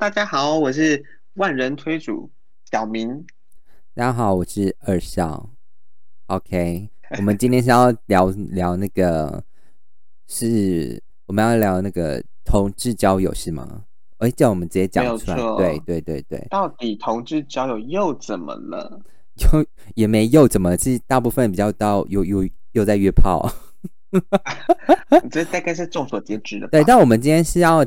大家好，我是万人推主小明。大家好，我是二少。OK，我们今天是要聊聊那个，是我们要聊那个同志交友是吗？哎，叫我们直接讲出来。对对对对。到底同志交友又怎么了？又也没又怎么？是大部分比较到又又又在约炮。这大概是众所皆知的。对，但我们今天是要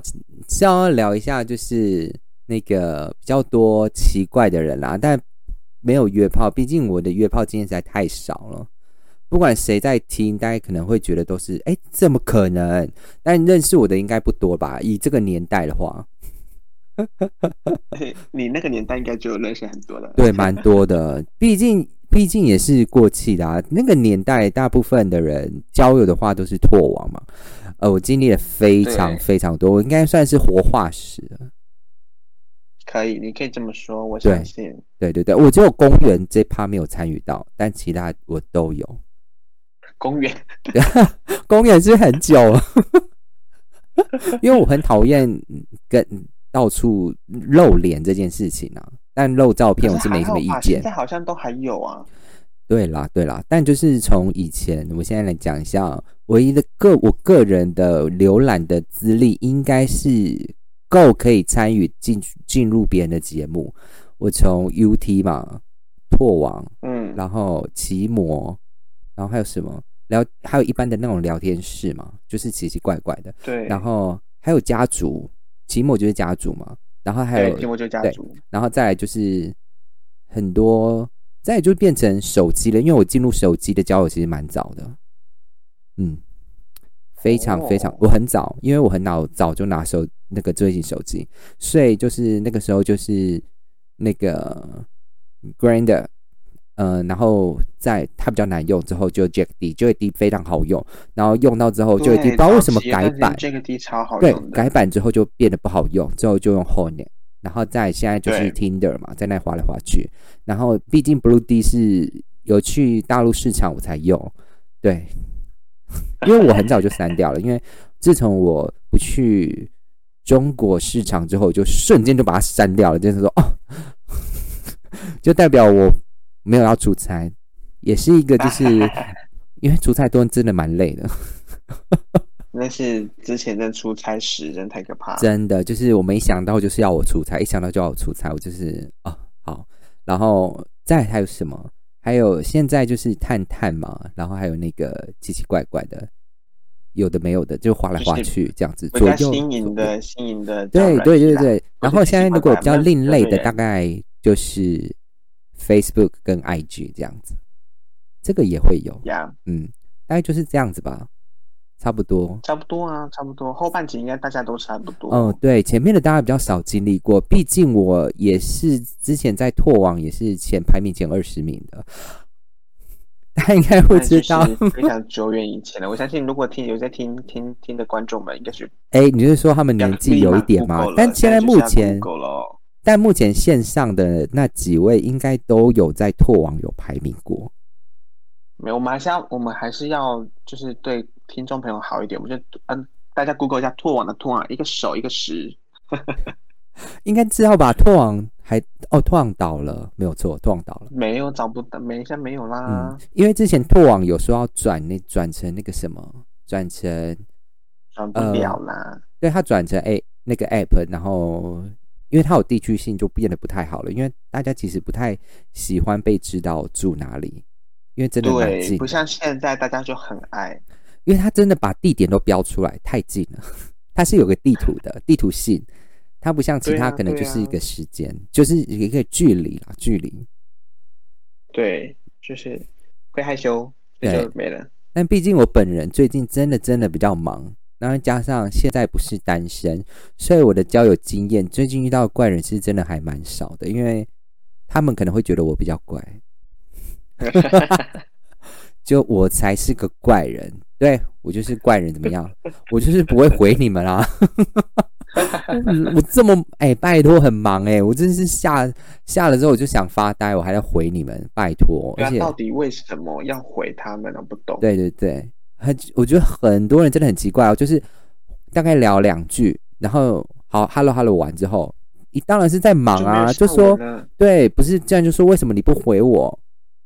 是要聊一下，就是那个比较多奇怪的人啦，但没有约炮，毕竟我的约炮经验实在太少了。不管谁在听，大家可能会觉得都是，哎，怎么可能？但认识我的应该不多吧？以这个年代的话，你那个年代应该就认识很多了。对，蛮多的，毕竟。毕竟也是过气的啊，那个年代大部分的人交友的话都是拓网嘛。呃，我经历了非常非常多，我应该算是活化石了。可以，你可以这么说，我相信。对对对，我只有公园这趴没有参与到，但其他我都有。公园，公园是很久了，因为我很讨厌跟到处露脸这件事情啊。但露照片我是没什么意见。现在好像都还有啊。对啦，对啦，但就是从以前，我现在来讲一下，唯一的个我个人的浏览的资历，应该是够可以参与进进入别人的节目。我从 UT 嘛，破网，嗯，然后奇摩，然后还有什么聊，还有一般的那种聊天室嘛，就是奇奇怪怪的。对。然后还有家族，奇摩就是家族嘛。然后还有对，然后再来就是很多，再就变成手机了。因为我进入手机的交友其实蛮早的，嗯，非常非常，我很早，因为我很早早就拿手那个最近手机，所以就是那个时候就是那个 Grander。嗯，然后在它比较难用之后，就 Jack D，Jack D 非常好用。然后用到之后，Jack D 不知道为什么改版，Jack D 超好用。对，改版之后就变得不好用，之后就用 Hornet。然后在现在就是 Tinder 嘛，在那滑来滑去。然后毕竟 Blue D 是有去大陆市场我才用，对，因为我很早就删掉了。因为自从我不去中国市场之后，就瞬间就把它删掉了。就是说，哦，就代表我。没有要出差，也是一个，就是 因为出差多真的蛮累的。那是之前在出差时，真太可怕。真的，就是我没想到就是要我出差，一想到就要我出差，我就是啊好。然后再还有什么？还有现在就是探探嘛，然后还有那个奇奇怪怪的，有的没有的，就划来划去这样子。左右新颖的，新颖的。对对对对。然后现在如果比较另类的，大概就是。Facebook 跟 IG 这样子，这个也会有呀，嗯，大概就是这样子吧，差不多，差不多啊，差不多。后半集应该大家都差不多。哦，对，前面的大家比较少经历过，毕竟我也是之前在拓网也是前排名前二十名的，大家应该会知道，非常久远以前了。我相信如果听有在听听听的观众们，应该是，哎，你是说他们年纪有一点吗？但现在目前。但目前线上的那几位应该都有在拓网有排名过。没有，我们还是要，我们还是要，就是对听众朋友好一点。我们就嗯，大家 Google 一下拓网的拓网，一个手一个十，应该知道吧？拓网还哦，拓网倒了，没有错，拓网倒了。没有找不到，没现在没有啦。嗯，因为之前拓网有说要转那转成那个什么，转成转不了啦。对，它转成 A 那个 App，然后。因为它有地区性，就变得不太好了。因为大家其实不太喜欢被知道住哪里，因为真的蛮近，不像现在大家就很爱。因为它真的把地点都标出来，太近了。它是有个地图的 地图性，它不像其他可能就是一个时间，就是一个距离啦，距离。对，就是会害羞，就没了。但毕竟我本人最近真的真的比较忙。然后加上现在不是单身，所以我的交友经验最近遇到怪人是真的还蛮少的，因为他们可能会觉得我比较怪，就我才是个怪人，对我就是怪人，怎么样？我就是不会回你们啦。我这么哎，拜托，很忙哎，我真是下下了之后我就想发呆，我还要回你们，拜托。而且到底为什么要回他们？我不懂。对对对。很，我觉得很多人真的很奇怪哦，就是大概聊两句，然后好，hello hello 完之后，你当然是在忙啊，就说对，不是这样，就说为什么你不回我？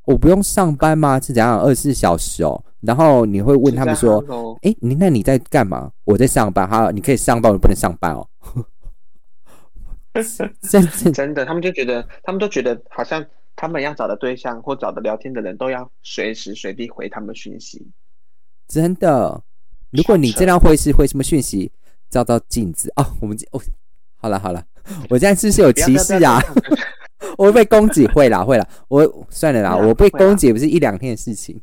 我不用上班吗？是怎样二十四小时哦？然后你会问他们说：“哎，你那你在干嘛？”我在上班。哈，你可以上班，我不能上班哦。真 真的，他们就觉得，他们都觉得好像他们要找的对象或找的聊天的人都要随时随地回他们讯息。真的，如果你这样会是会什么讯息？照照镜子哦。我们哦，好了好了，我现在是不是有歧视啊？我会被攻击，会啦会啦。我算了啦，我被攻击不是一两天的事情。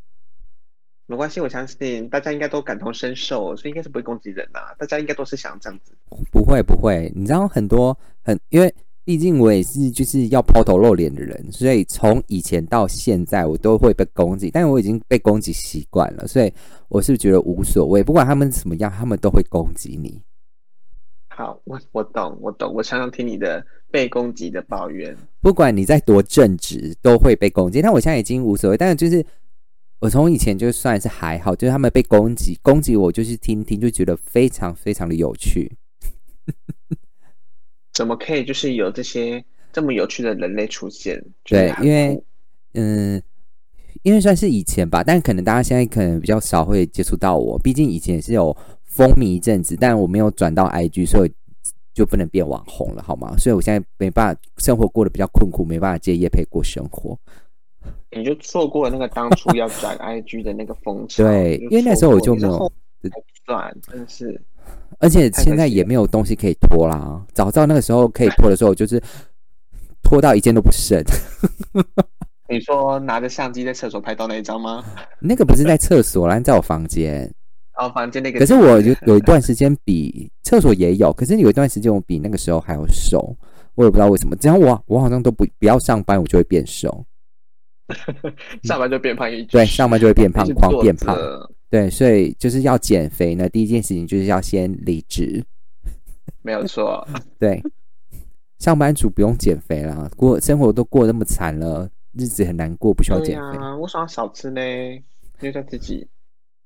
没关系，我相信大家应该都感同身受，所以应该是不会攻击人呐。大家应该都是想这样子。不会不会，你知道很多很，因为毕竟我也是就是要抛头露脸的人，所以从以前到现在我都会被攻击，但我已经被攻击习惯了，所以我是觉得无所谓，不管他们怎么样，他们都会攻击你。好，我我懂，我懂，我常常听你的被攻击的抱怨。不管你在多正直，都会被攻击。但我现在已经无所谓，但是就是。我从以前就算是还好，就是他们被攻击，攻击我就是听听，就觉得非常非常的有趣。怎么可以就是有这些这么有趣的人类出现？对，因为嗯，因为算是以前吧，但可能大家现在可能比较少会接触到我，毕竟以前也是有风靡一阵子，但我没有转到 IG，所以就不能变网红了，好吗？所以我现在没办法，生活过得比较困苦，没办法接夜配过生活。你就错过了那个当初要转 IG 的那个风潮。对，因为那时候我就没有转，真是。而且现在也没有东西可以拖啦。早知道那个时候可以拖的时候，就是拖到一件都不剩。你说拿着相机在厕所拍到那一张吗？那个不是在厕所啦，在我房间。哦，房间那个。可是我有有一段时间比厕所也有，可是有一段时间我比那个时候还要瘦，我也不知道为什么。只要我我好像都不不要上班，我就会变瘦。上班就变胖一对，上班就会变胖，狂变胖。对，所以就是要减肥呢。第一件事情就是要先离职，没有错。对，上班族不用减肥了，过生活都过那么惨了，日子很难过，不需要减肥。我想要少吃呢，因为自己。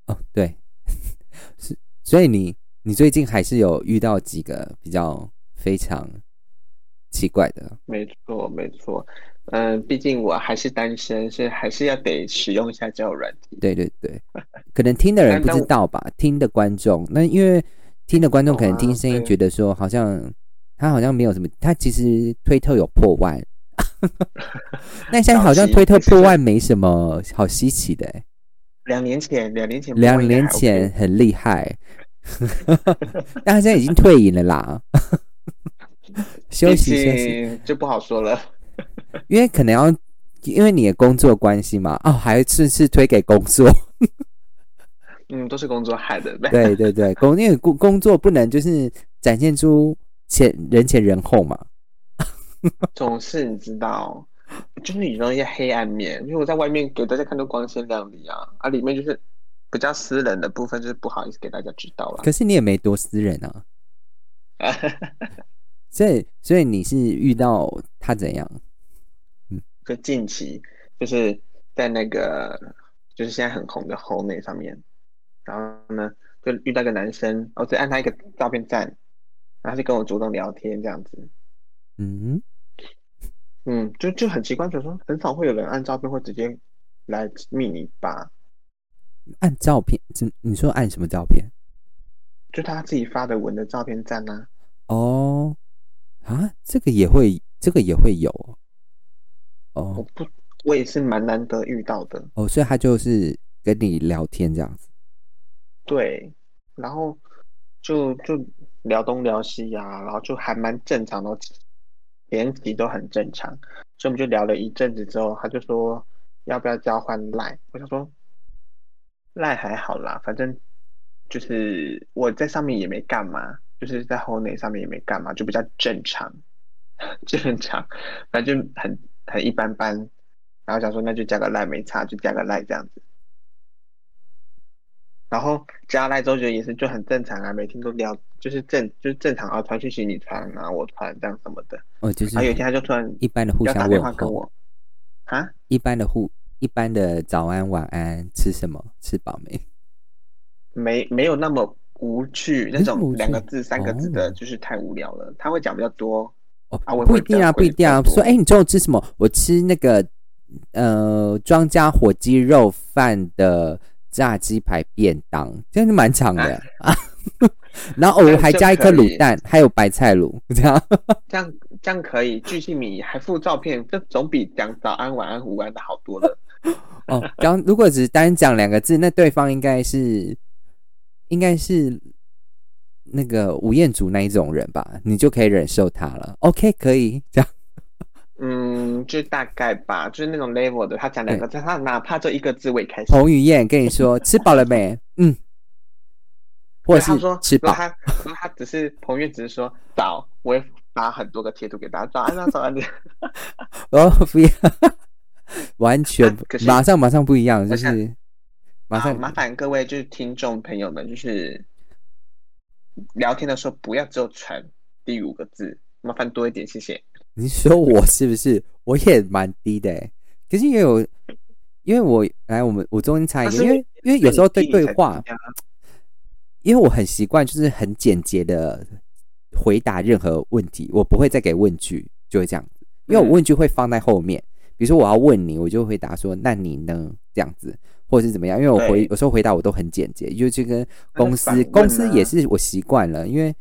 哦，对，是，所以你你最近还是有遇到几个比较非常奇怪的？没错，没错。嗯，毕竟我还是单身，所以还是要得使用一下交友软体。对对对，可能听的人不知道吧？听的观众，那因为听的观众可能听声音觉得说，好像他好像没有什么，他其实推特有破万，那现在好像推特破万没什么好稀奇的。两年前，两年前，两年前很厉害，但他现在已经退隐了啦，休息休息就不好说了。因为可能要，因为你的工作关系嘛，哦，还是是推给工作，嗯，都是工作害的。对对对，工因为工工作不能就是展现出前人前人后嘛，总是你知道，就是你那些黑暗面，因为我在外面给大家看都光鲜亮丽啊，啊，里面就是比较私人的部分，就是不好意思给大家知道了。可是你也没多私人啊，所以所以你是遇到他怎样？嗯就近期就是在那个就是现在很红的后内上面，然后呢就遇到个男生，我只按他一个照片赞，然后就跟我主动聊天这样子。嗯嗯，就就很奇怪，就说很少会有人按照片会直接来密你吧？按照片？你你说按什么照片？就他自己发的文的照片赞呢？哦，啊，这个也会，这个也会有哦。我不，我也是蛮难得遇到的。哦，所以他就是跟你聊天这样子，对，然后就就聊东聊西呀，然后就还蛮正常的，连题都很正常，所以我们就聊了一阵子之后，他就说要不要交换赖，我想说赖还好啦，反正就是我在上面也没干嘛，就是在后内上面也没干嘛，就比较正常，正常，反正就很。很一般般，然后想说那就加个赖没差，就加个赖这样子。然后加赖之后觉得也是就很正常啊，每天都聊，就是正就是正常啊，传讯息你传啊，我传这样什么的。哦，就是。然后有一天他就突然一般的互相问候。啊？一般的互一般的早安晚安，吃什么？吃饱没？没没有那么无趣，那种两个字三个字的，就是太无聊了。他会讲比较多。哦，啊我不一定啊，不一定啊。说，哎、你中午吃什么？我吃那个呃庄家火鸡肉饭的炸鸡排便当，真的蛮长的啊。然后偶尔还加一颗卤蛋，还有白菜卤，这样。这样这样可以，巨细靡遗还附照片，这总比讲早安、晚安、午安的好多了。哦，刚如果只是单讲两个字，那对方应该是应该是那个吴彦祖那一种人吧，你就可以忍受他了。OK，可以这样。嗯，就大概吧，就是那种 level 的，他讲两个字，他哪怕就一个字我也开心。彭于晏跟你说吃饱了没？嗯，或者是他说，吃饱。他他只是彭于晏，只是说早，我会发很多个贴图给大家，早安啊，早安的。哦，不要，完全啊马上马上不一样，就是马上好麻烦各位就是听众朋友们，就是聊天的时候不要只有传第五个字，麻烦多一点，谢谢。你说我是不是？我也蛮低的哎，可是也有，因为我来我们我中间插一个，因为因为有时候对对话因为我很习惯就是很简洁的回答任何问题，我不会再给问句，就会这样子，因为我嗯问句会放在后面，比如说我要问你，我就回答说那你呢这样子，或者是怎么样，因为我回有时候回答我都很简洁，就就跟公司公司啊也是我习惯了，因为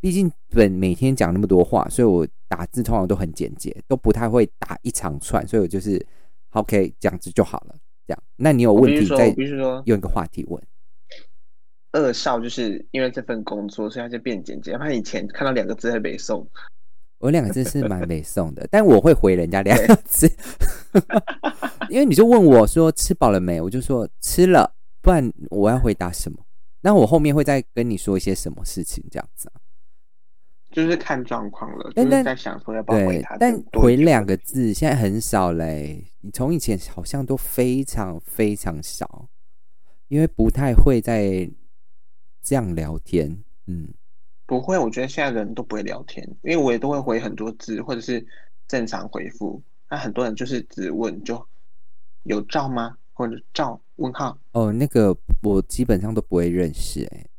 毕竟本每天讲那么多话，所以我打字通常都很简洁，都不太会打一长串，所以我就是 OK 这样子就好了。这样，那你有问题再用一个话题问。二少就是因为这份工作，所以他就变简洁。他以前看到两个字会北宋，我两个字是蛮美送的，但我会回人家两个字，因为你就问我说吃饱了没，我就说吃了，不然我要回答什么？那我后面会再跟你说一些什么事情，这样子啊？就是看状况了，就但但是在想说要不要回他。，但回两个字现在很少嘞，你从以前好像都非常非常少，因为不太会在这样聊天，嗯。不会，我觉得现在人都不会聊天，因为我也都会回很多字，或者是正常回复。那很多人就是只问就有照吗？或者照问号。哦，那个我基本上都不会认识、欸，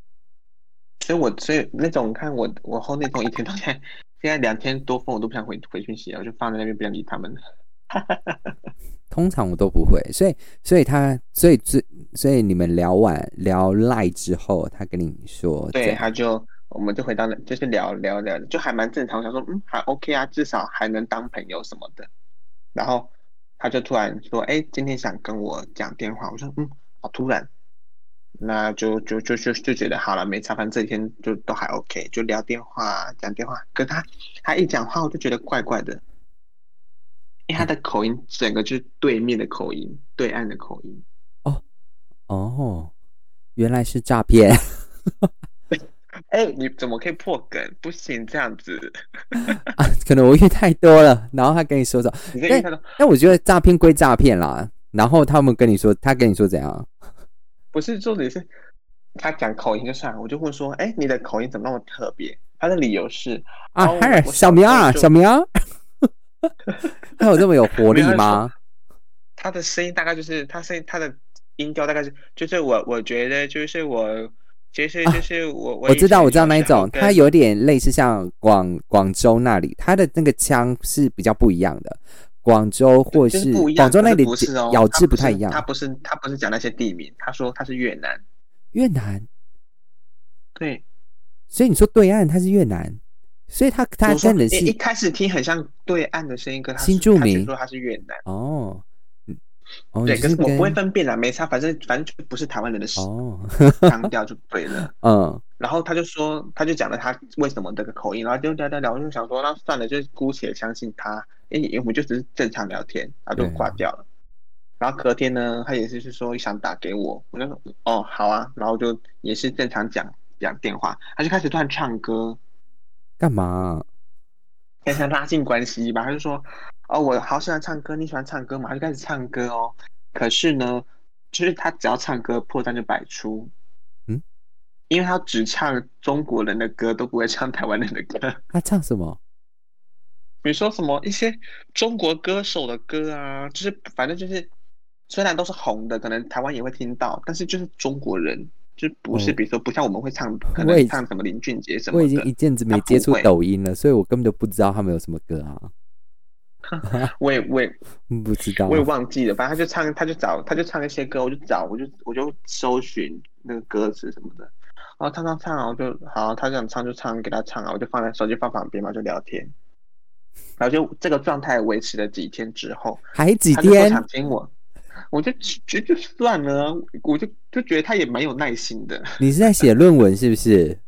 所以我所以那种看我我后那种一天到现在现在两天多封我都不想回回讯息了，我就放在那边不想理他们。通常我都不会，所以所以他所以最所以你们聊完聊赖之后，他跟你说这对，他就我们就回到那，就是聊聊聊，就还蛮正常。我想说，嗯，还 OK 啊，至少还能当朋友什么的。然后他就突然说，哎，今天想跟我讲电话。我说，嗯，好突然。那就就就就就觉得好了，没差，反正这几天就都还 OK，就聊电话讲电话。可他他一讲话，我就觉得怪怪的，因为他的口音整个就是对面的口音，对岸的口音。哦哦，原来是诈骗，哎，你怎么可以破梗？不行，这样子，啊，可能我遇太多了，然后他跟你说说，你可以看到。但我觉得诈骗归诈骗啦，然后他们跟你说，他跟你说怎样？不是重点是，他讲口音就算了，我就问说，哎，你的口音怎么那么特别？他的理由是，啊，哦嗨，我小明啊，小明啊，他有这么有活力吗？他的声音大概就是他声音他的音调大概是，就是我我觉得就是我，就是啊就是我我我知道，我知道那一种，他它有点类似像广广州那里，它的那个腔是比较不一样的。广州或是广州那里是咬字不太一样他。不是他不是讲那些地名，他说他是越南，越南，对，所以你说对岸他是越南，所以他他真的是一一开始听很像对岸的声音，可他新住民他却说他是越南。哦，嗯哦，对，你可是我不会分辨啦，没差，反正反正就不是台湾人的哦，腔调就对了。嗯，然后他就说，他就讲了他为什么这个口音，然后就聊聊聊，我就想说，那算了，就姑且相信他，因为我们就只是正常聊天，然后就对挂掉了。然后隔天呢，他也是是说想打给我，我就说哦好啊，然后就也是正常讲讲电话，他就开始突然唱歌，干嘛？开始拉近关系吧。他就说哦我好喜欢唱歌，你喜欢唱歌吗？他就开始唱歌哦。可是呢，就是他只要唱歌，破绽就百出。嗯，因为他只唱中国人的歌，都不会唱台湾人的歌。他唱什么？比如说什么一些中国歌手的歌啊，就是反正就是虽然都是红的，可能台湾也会听到，但是就是中国人就不是哦比如说不像我们会唱，可能唱什么林俊杰什么我已经一的。阵子没接触抖音了，所以我根本就不知道他们有什么歌啊，我也我也 不知道。我也忘记了，反正他就唱，他就找，他就唱一些歌，我就找，我就我就搜寻那个歌词什么的，然后唱唱唱啊，我就好，他想唱就唱，给他唱啊，我就放在手机放旁边嘛，就聊天，然后就这个状态维持了几天之后，还几天？想听我，我就觉就算了啊，我就就觉得他也蛮有耐心的，你是在写论文是不是？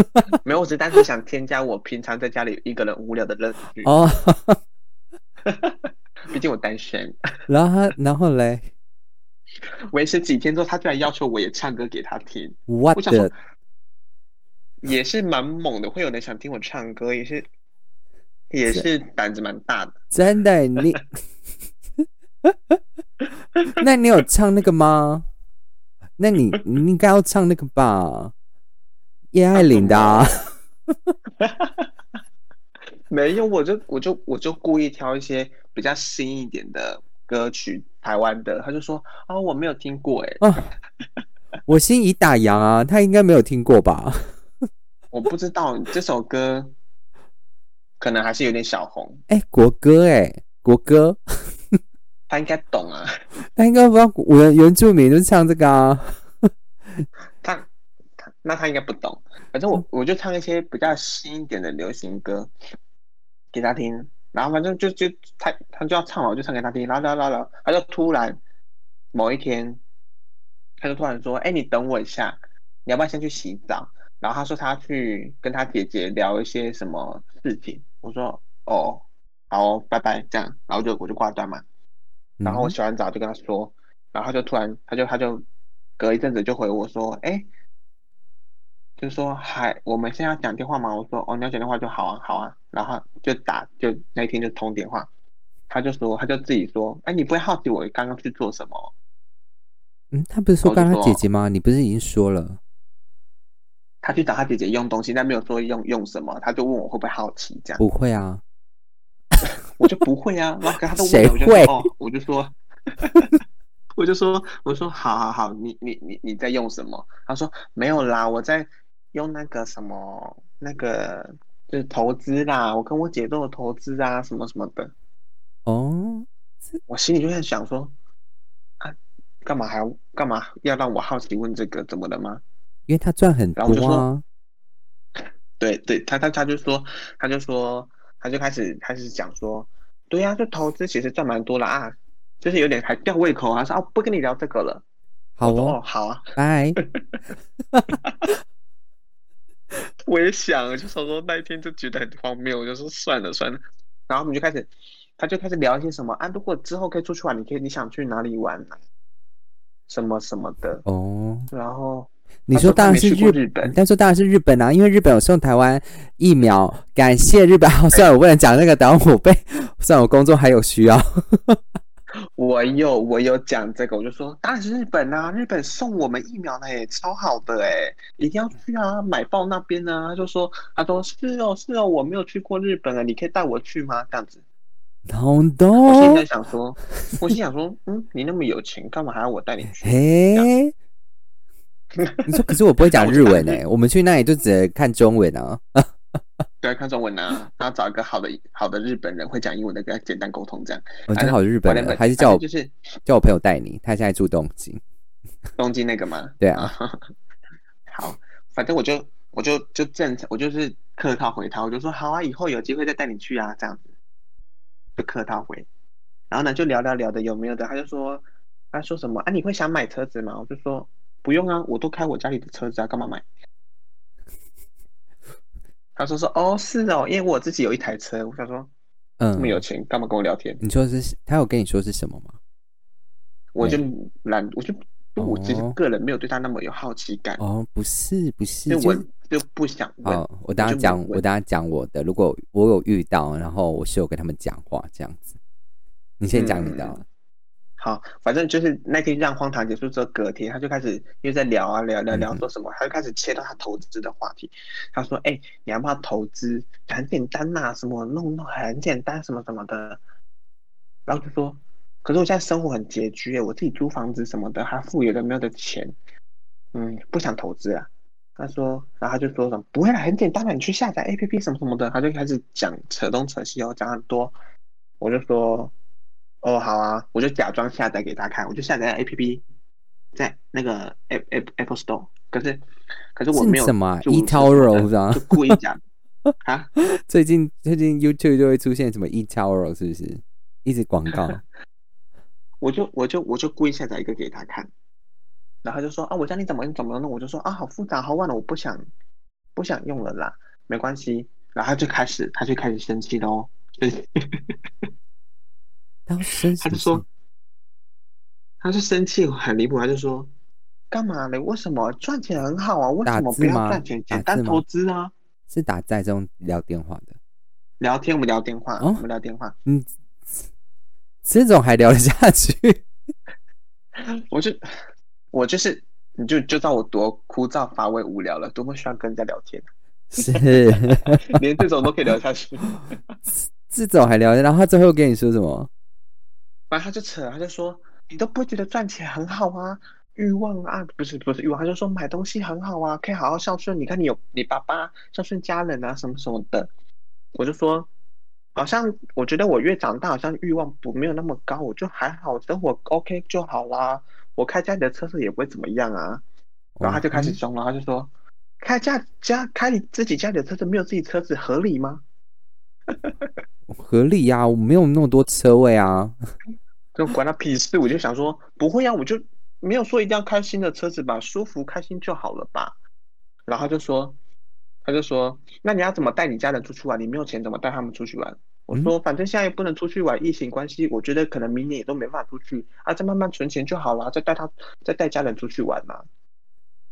没有，我只是单纯想添加我平常在家里一个人无聊的乐趣，哦，毕竟我单身，然后他然后嘞维持几天之后，他居然要求我也唱歌给他听。，what 我想说也是蛮猛的，会有人想听我唱歌，也是也是胆子蛮大的。真的你，那你有唱那个吗？那你你应该要唱那个吧，叶爱玲的啊。没有，我就我就我就故意挑一些比较新一点的歌曲，台湾的。他就说啊、我没有听过，哎，啊，我心已打烊啊，他应该没有听过吧？我不知道这首歌可能还是有点小红，哎、国歌哎、国歌，他应该懂啊。他应该不知道原原住民就唱这个啊。他他那他应该不懂，反正我我就唱一些比较新一点的流行歌给他听，然后反正就就他他就要唱了，我就唱给他听，然后然后然后他就突然某一天，他就突然说：“哎，你等我一下，你要不要先去洗澡？”然后他说他去跟他姐姐聊一些什么事情，我说：“哦，好拜拜。”这样，然后就我就挂断嘛。然后我洗完澡就跟他说，然后他就突然他就他就隔一阵子就回我说，哎，就说还，我们现在要讲电话吗？我说哦，你要讲电话就好啊，好啊，然后就打就那一天就通电话，他就说他就自己说，哎，你不会好奇我刚刚去做什么？嗯，他不是说刚刚姐姐吗？你不是已经说了？他去找他姐姐用东西，但没有说用用什么，他就问我会不会好奇这样，不会啊，我就不会啊，然后可他都谁问我，我就会说哦，我就说。我就说，我说好好好，你你你你在用什么？他说没有啦，我在用那个什么那个就是投资啦，我跟我姐都有投资啊，什么什么的。哦，我心里就在想说，啊，干嘛还要干嘛要让我好奇问这个？怎么了吗？因为他赚很然后我就多啊。对对，他他他就说，他就说，他就开始开始讲说，对呀、就投资其实赚蛮多了啊，就是有点还吊胃口啊，说啊不跟你聊这个了。好哦哦，好啊，拜。我也想，就想说那一天就觉得很荒谬，我就说算了算了，然后我们就开始，他就开始聊一些什么啊，如果之后可以出去玩，你可以你想去哪里玩啊，什么什么的，哦，然后你说当然是日日本但说当然是日本啊，因为日本有送台湾疫苗，感谢日本。好，算了，我不能讲那个，等会我被算了，我工作还有需要。我有我有讲这个，我就说当然是日本啊，日本送我们疫苗呢，也超好的哎，一定要去啊，买爆那边呢、他就说他说是哦是哦，我没有去过日本啊，你可以带我去吗？这样子，东我心里东在，想说，我心想说，嗯，你那么有钱，干嘛还要我带你去？嘿，你说可是我不会讲日文哎，我们去那里就只能看中文啊。对，看中文啊，然后找一个好的好的日本人会讲英文的，跟他简单沟通这样。我正好日本人还是叫我就是叫我朋友带你，他现在住东京。东京那个吗？对啊，好，反正我就我就就正常，我就是客套回他，我就说好啊，以后有机会再带你去啊，这样子，就客套回。然后呢，就聊聊聊的有没有的，他就说他说什么啊？你会想买车子吗？我就说不用啊，我都开我家里的车子啊，干嘛买？他说说哦是哦，因为我自己有一台车。我想说嗯这么，有钱，干嘛跟我聊天？你说是他有跟你说是什么吗？我就懒，我就就我其实哦个人没有对他那么有好奇感，哦，不是不是，就我就不想问。好，我等下讲，我等下讲我的。如果我有遇到，然后我是有跟他们讲话这样子，你先讲你的。好，反正就是那天让荒唐结束之后，隔天他就开始又在聊啊聊聊聊嗯说什么，他就开始切到他投资的话题。他说：“哎、你要不要投资？很简单呐、什么弄弄很简单，什么什么的。”然后就说：“可是我现在生活很拮据、欸，我自己租房子什么的，还付有的没有的钱。”嗯，不想投资啊。他说，然后他就说什么不会啦，很简单的，你去下载 A P P 什么什么的。他就开始讲扯东扯西哦，讲很多。我就说，哦，好啊，我就假装下载给他看，我就下载 A P P，在那个 Apple Apple Store。可是，可是我没有什么 eToro 啊，就故意讲 啊。最近最近 YouTube 就会出现什么 eToro，是不是？一直广告。我就我就我就故意下载一个给他看。然后就说啊，我教你怎么怎么弄，我就说啊，好复杂，好晚了，我不想不想用了啦，没关系。然后就开始，他就开始生气喽，他生气，他就说，他是生气很离谱，他就说，干嘛呢？为什么赚钱很好啊？为什么不要赚钱？简单投资啊？是打在中聊电话的，聊天，我们聊电话，我们聊电话，嗯，这种还聊得下去？我就。我就是，你就就知道我多枯燥乏味、无聊了，多么需要跟人家聊天。是，连这种都可以聊下去。这种还聊，然后他最后跟你说什么？反正他就扯，他就说你都不会觉得赚钱很好啊？欲望啊，不是不是欲望，他就说买东西很好啊，可以好好孝顺。你看你有你爸爸孝顺家人啊，什么什么的。我就说，好像我觉得我越长大，好像欲望不没有那么高，我就还好，生活 OK 就好啦。我开家里的车子也不会怎么样啊，然后他就开始凶了，他就说：“开家家开你自己家里的车子没有自己车子合理吗？”合理呀，我没有那么多车位啊，就管他屁事！我就想说不会啊，我就没有说一定要开新的车子吧，舒服开心就好了吧。然后就说，他就说：“那你要怎么带你家人出去玩？你没有钱怎么带他们出去玩？”我说，反正现在也不能出去玩，疫情关系，我觉得可能明年也都没办法出去啊，再慢慢存钱就好了，再带他，再带家人出去玩嘛。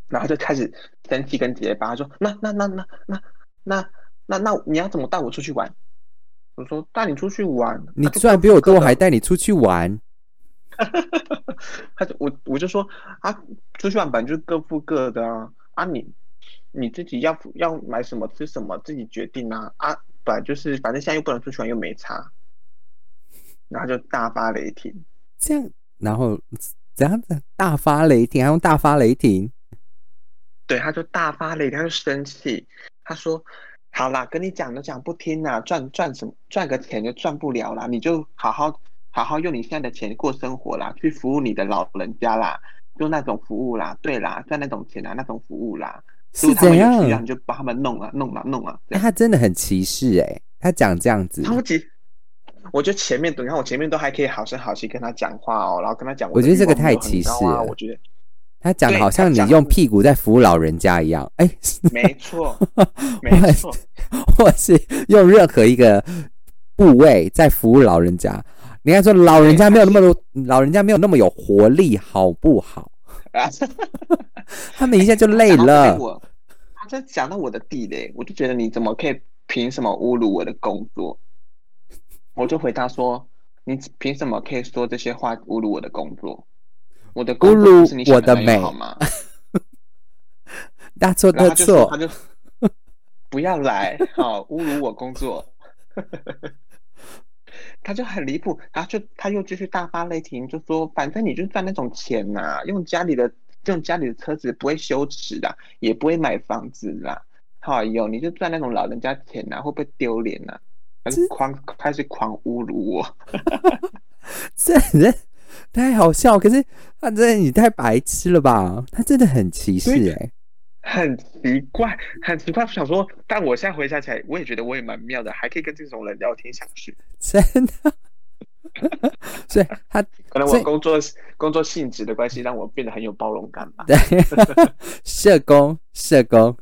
然后就开始生气跟结巴，说那那那那那那那那你要怎么带我出去玩？我说带你出去玩，你赚比我多，还带你出去玩。他就我我就说啊，出去玩本来就是各付各的啊，啊你你自己要要买什么吃什么自己决定啊啊。就是，反正现在又不能出去玩，又没差，然后就大发雷霆。这样，然后怎样子大发雷霆？还用大发雷霆？对，他就大发雷霆，他就生气。他说：“好啦，跟你讲都讲不听啦，赚赚什么赚个钱就赚不了啦，你就好好好好用你现在的钱过生活啦，去服务你的老人家啦，就那种服务啦，对啦，赚那种钱啦，那种服务啦。”是怎样？你就把他们弄啊，弄啊，弄了。哎，他真的很歧视哎，他讲这样子。超级，我觉得前面，你看我前面都还可以好声好气跟他讲话哦，然后跟他讲。我觉得这个太歧视了。我觉得他讲的好像你用屁股在服务老人家一样。哎，没错，没错，或是用任何一个部位在服务老人家。你看说老人家没有那么多，老人家没有那么有活力，好不好？啊，他们一下就累了。他在讲到我的地雷，我就觉得你怎么可以凭什么侮辱我的工作？我就回答说：你凭什么可以说这些话侮辱我的工作？我的咕噜我的美好吗？大错特错，他就不要来，好侮辱我工作。他就很离谱，然后就他又继续大发雷霆，就说反正你就赚那种钱呐，用家里的用家里的车子不会羞耻的，也不会买房子啦，好哟，你就赚那种老人家钱呐，会不会丢脸呐？开始狂开始狂侮辱我，这人 太好笑，可是他真的你太白痴了吧？他真的很歧视哎。很奇怪，很奇怪。想说，但我现在回想起来，我也觉得我也蛮妙的，还可以跟这种人聊天下去。真的，所以他 可能我工作工作性质的关系，让我变得很有包容感吧。对，社工，社工。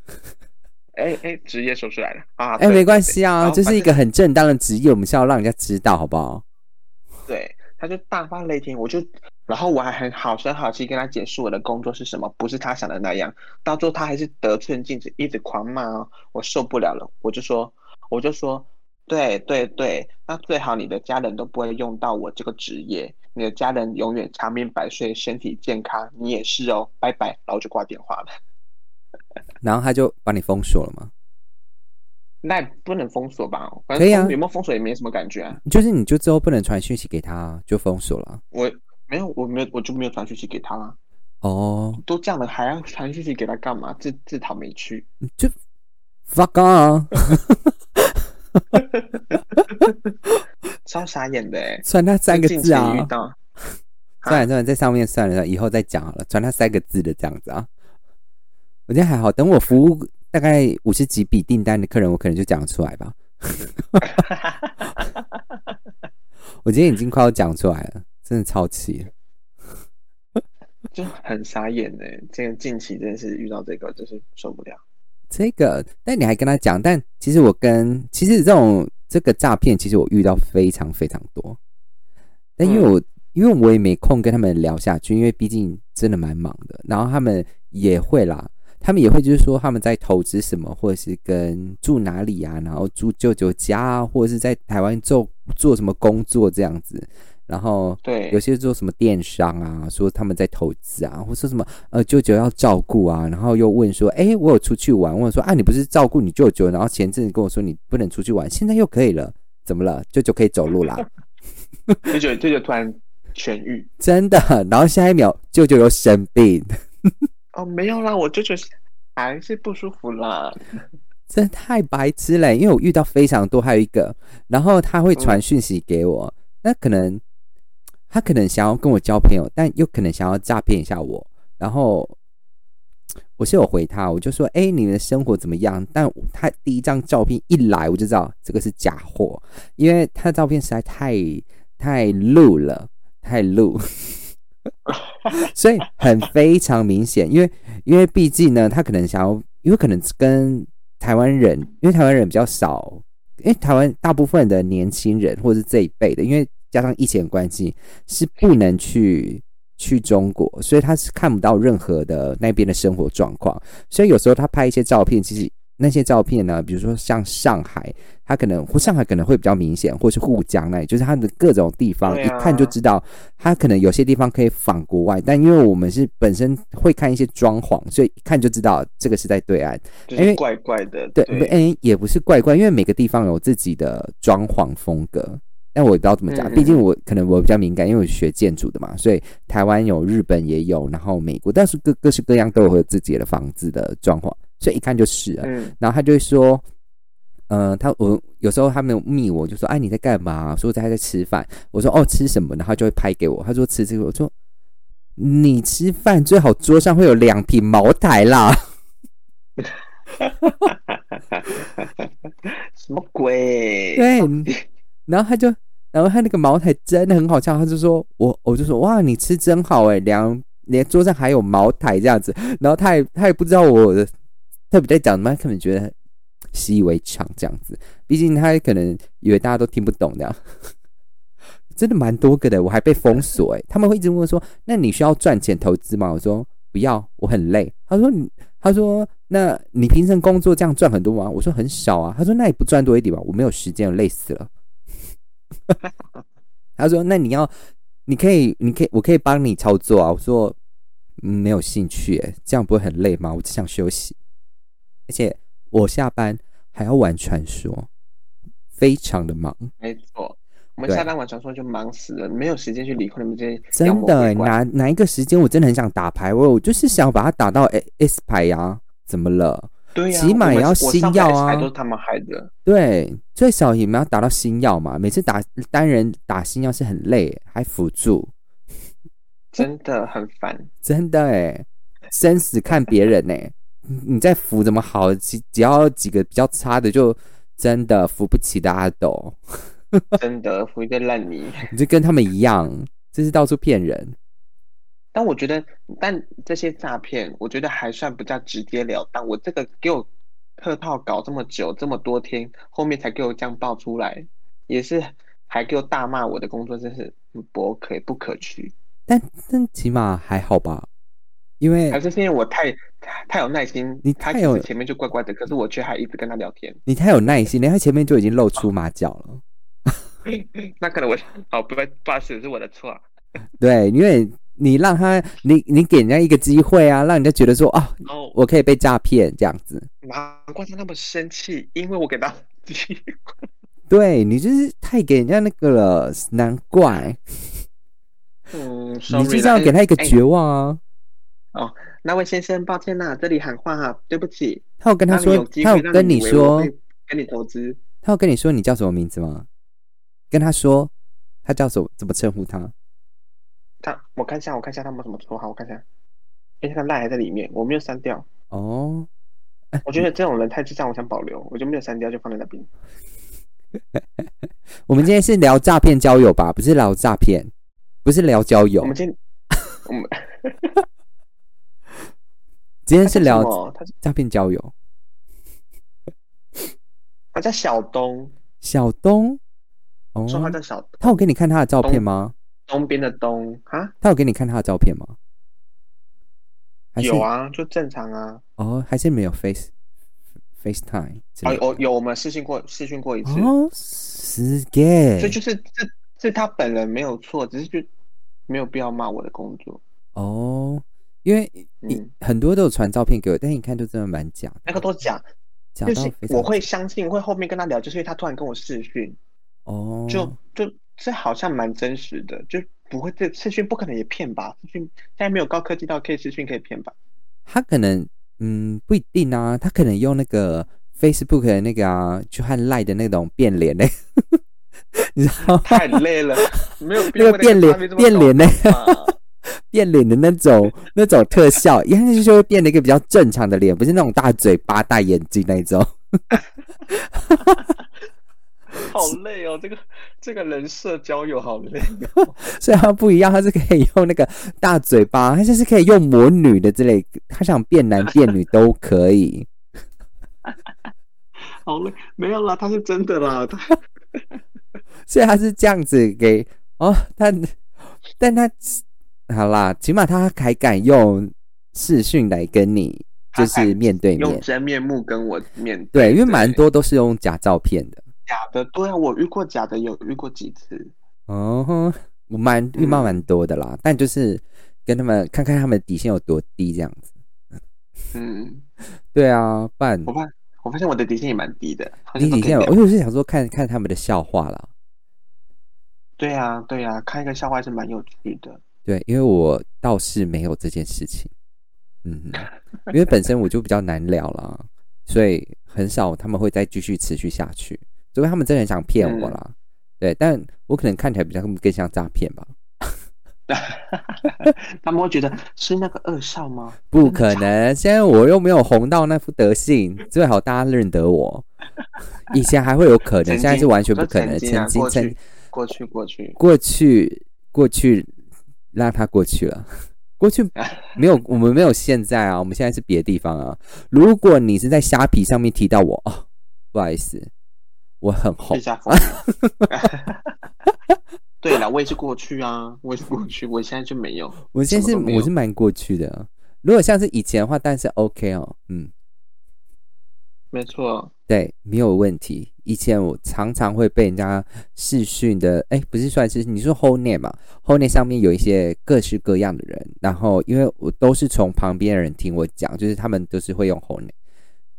哎哎，职业说出来了啊！哎，没关系啊，这是一个很正当的职业，我们是要让人家知道，好不好？对，他就大发雷霆，我就。然后我还很好声好气跟他解释我的工作是什么，不是他想的那样。到最后他还是得寸进尺，一直狂骂哦，我受不了了。我就说，我就说，对对对，那最好你的家人都不会用到我这个职业，你的家人永远长命百岁，身体健康，你也是哦，拜拜。然后就挂电话了。然后他就把你封锁了吗？那不能封锁吧？可以啊，有没有封锁也没什么感觉啊。就是你就之后不能传讯息给他，就封锁了。我。没有，我没有，我就没有传讯息给他啊。哦，都这样了，还要传讯息给他干嘛？自自讨没趣，就 fuck on，超傻眼的哎！传他三个字啊，遇到，算了算了，在上面算了，以后再讲好了。传他三个字的这样子啊，我觉得还好。等我服务大概五十几笔订单的客人，我可能就讲出来吧。我今天已经快要讲出来了，真的超气了，就很傻眼呢。这个近期真的是遇到这个，就是受不了。这个，但你还跟他讲，但其实我跟其实这种这个诈骗，其实我遇到非常非常多。但因为我因为我也没空跟他们聊下去，因为毕竟真的蛮忙的。然后他们也会啦。他们也会就是说他们在投资什么，或者是跟住哪里啊，然后住舅舅家啊，或者是在台湾做做什么工作这样子。然后对，有些做什么电商啊，说他们在投资啊，或说什么呃舅舅要照顾啊，然后又问说，哎，我有出去玩，问说啊，你不是照顾你舅舅，然后前阵子跟我说你不能出去玩，现在又可以了，怎么了？舅舅可以走路啦？舅舅舅舅突然痊愈，真的，然后下一秒舅舅又生病。哦，没有啦，我舅舅还是不舒服啦。真太白痴了，因为我遇到非常多，还有一个，然后他会传讯息给我，那可能他可能想要跟我交朋友，但又可能想要诈骗一下我。然后我是有回他，我就说：“哎，你们的生活怎么样？”但他第一张照片一来，我就知道这个是假货，因为他的照片实在太太露了，太露。所以很非常明显，因为因为毕竟呢，他可能想要，因为可能跟台湾人，因为台湾人比较少，因为台湾大部分的年轻人或者是这一辈的，因为加上疫情关系，是不能去去中国，所以他是看不到任何的那边的生活状况，所以有时候他拍一些照片，其实。那些照片呢？比如说像上海，它可能或上海可能会比较明显，或是沪江那里，就是它的各种地方，一看就知道它可能有些地方可以仿国外。但因为我们是本身会看一些装潢，所以一看就知道这个是在对岸。因为怪怪的，对，哎，也不是怪怪，因为每个地方有自己的装潢风格。但我也不知道怎么讲，毕竟我可能我比较敏感，因为我学建筑的嘛，所以台湾有，日本也有，然后美国，但是各各式各样都有自己的房子的装潢。所以一看就是了，然后他就会说，嗯，他我有时候他们密我就说，哎，你在干嘛？说在在吃饭。我说哦，吃什么？然后就会拍给我。他说吃这个。我说你吃饭最好桌上会有两瓶茅台啦。什么鬼？对。然后他就，然后他那个茅台真的很好笑。他就说我，我就说哇，你吃真好哎，两连桌上还有茅台这样子。然后他也他也不知道我的。特别在讲什么，可能觉得习以为常这样子。毕竟他可能以为大家都听不懂的，真的蛮多个的。我还被封锁哎，他们会一直问说：“那你需要赚钱投资吗？”我说：“不要，我很累。”他说：“你他说那你平时工作这样赚很多吗？”我说：“很少啊。”他说：“那你不赚多一点吧？我没有时间，累死了。”他说：“那你要，你可以，你可以，我可以帮你操作啊。”我说：“没有兴趣，这样不会很累吗？我只想休息。”而且我下班还要玩传说，非常的忙。没错，我们下班玩传说就忙死了，没有时间去理会你们这些。真的，哪哪一个时间我真的很想打排位我就是想把它打到 S 牌呀，怎么了？对呀，起码也要星耀啊，都是他们害的。对，最少也要打到星耀嘛。每次打单人打星耀是很累，还辅助，真的很烦。真的哎，生死看别人呢。你再扶怎么好？只只要几个比较差的，就真的扶不起的阿斗，真的扶一个烂泥，你就跟他们一样，这是到处骗人。但我觉得，但这些诈骗，我觉得还算比较直截了当。我这个给我客套搞这么久，这么多天，后面才给我这样爆出来，也是还给我大骂我的工作，真是不可不可取。但但起码还好吧。因为还是因为我太太有耐心，你太有前面就乖乖的，可是我却还一直跟他聊天。你太有耐心，连他前面就已经露出马脚了。那可能我好不不好意思，是我的错。对，因为你让他，你你给人家一个机会啊，让人家觉得说啊，我可以被诈骗这样子。难怪他那么生气，因为我给他机会。对你就是太给人家那个了，难怪。嗯，你就是要给他一个绝望啊。哦，那位先生，抱歉呐，这里喊话哈，对不起。他有跟他说，他有跟你说，跟你投资。他有跟你说你叫什么名字吗？跟他说，他叫什么？怎么称呼他？他，我看一下，我看一下他们什么绰号，我看一下。哎，他赖还在里面，我没有删掉。哦，我觉得这种人太智障，我想保留，我就没有删掉，就放在那边。我们今天是聊诈骗交友吧？不是聊诈骗，不是聊交友。我们今天，我们。今天是聊诈骗交友，他叫小东，小东，哦，说他叫小，他有给你看他的照片吗？东边的东啊，他有给你看他的照片吗？有啊，就正常啊。哦，还是没有 Face FaceTime？哦哦，有我们试训过，试训过一次。哦，是 gay，这就是这是他本人没有错，只是就没有必要骂我的工作。哦。因为你很多都有传照片给我，但是你看就真的蛮假，那个都假，就是我会相信，会后面跟他聊，就是因为他突然跟我视讯，哦，就就这好像蛮真实的，就不会这视讯不可能也骗吧？视讯现在没有高科技到可以视讯可以骗吧？他可能嗯不一定啊，他可能用那个 Facebook 的那个啊，就和赖的那种变脸嘞，你知道太累了，没有那个变脸变脸呢。变脸的那种那种特效，一看就会变了一个比较正常的脸，不是那种大嘴巴、大眼睛那种。好累哦，这个这个人设交友好累。所以他不一样，他是可以用那个大嘴巴，他就是可以用魔女的之类，他想变男变女都可以。好累，没有啦，他是真的啦。所以他是这样子给哦，但但他。好啦，起码他还敢用视讯来跟你，就是面对面，用真面目跟我面对。因为蛮多都是用假照片的，假的对啊，我遇过假的，有遇过几次。哦，我蛮遇到蛮多的啦，但就是跟他们看看他们底线有多低这样子。嗯，对啊，不然我发我发现我的底线也蛮低的。你底线，我就是想说看看他们的笑话啦。对啊，对啊，看一个笑话是蛮有趣的。对，因为我倒是没有这件事情，嗯，因为本身我就比较难聊了，所以很少他们会再继续持续下去，除非他们真的很想骗我啦。对，但我可能看起来比较更像诈骗吧。他们会觉得是那个二少吗？不可能，现在我又没有红到那副德性，最好大家认得我。以前还会有可能，现在是完全不可能。曾经，曾过去，过去，过去，过去。让他过去了，过去 没有，我们没有现在啊，我们现在是别的地方啊。如果你是在虾皮上面提到我哦，不好意思，我很红。对了，我也是过去啊，我也是过去，我现在就没有。我现在是我是蛮过去的。如果像是以前的话，但是 OK 哦，嗯，没错。对，没有问题。以前我常常会被人家视讯的，哎，不是算是你说 whole name 嘛？whole name 上面有一些各式各样的人，然后因为我都是从旁边的人听我讲，就是他们都是会用 whole name，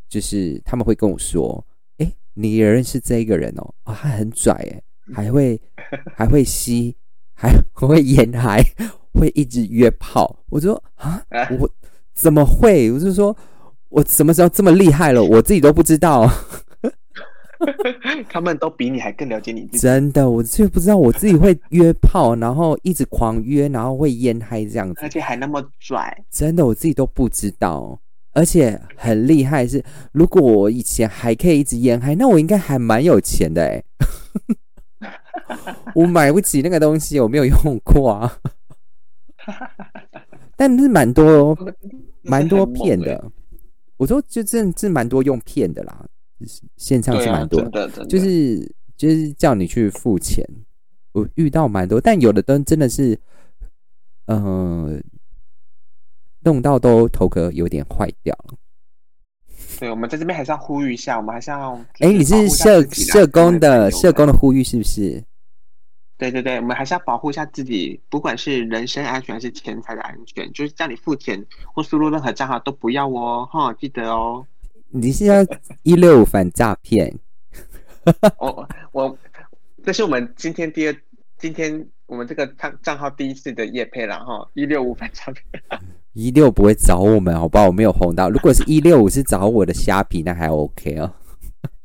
就是他们会跟我说，哎，你也认识这一个人哦，啊，他很拽哎，还会 还会吸，还 会沿海，会一直约炮。我说啊，我怎么会？我就说。我什么时候这么厉害了？我自己都不知道。他们都比你还更了解你自己。真的，我就不知道我自己会约炮，然后一直狂约，然后会烟嗨这样子，而且还那么拽。真的，我自己都不知道。而且很厉害是，如果我以前还可以一直烟嗨，那我应该还蛮有钱的哎。我买不起那个东西，我没有用过啊。但是蛮多，蛮多骗的。我说，就真是蛮多用骗的啦，就是线上是蛮多，就是就是叫你去付钱。我遇到蛮多，但有的灯真的是，嗯，弄到都头壳有点坏掉了。对，我们在这边还是要呼吁一下，我们还是要，哎，你是社社工的社工的呼吁是不是？对对对，我们还是要保护一下自己，不管是人身安全还是钱财的安全，就是叫你付钱或输入任何账号都不要哦，哈，记得哦。你是要一六五反诈骗？我 我，这是我们今天第二，今天我们这个账账号第一次的夜配了哈，一六五反诈骗。一六不会找我们，好不好？我没有红到。如果是一六五是找我的虾皮，那还 OK 哦。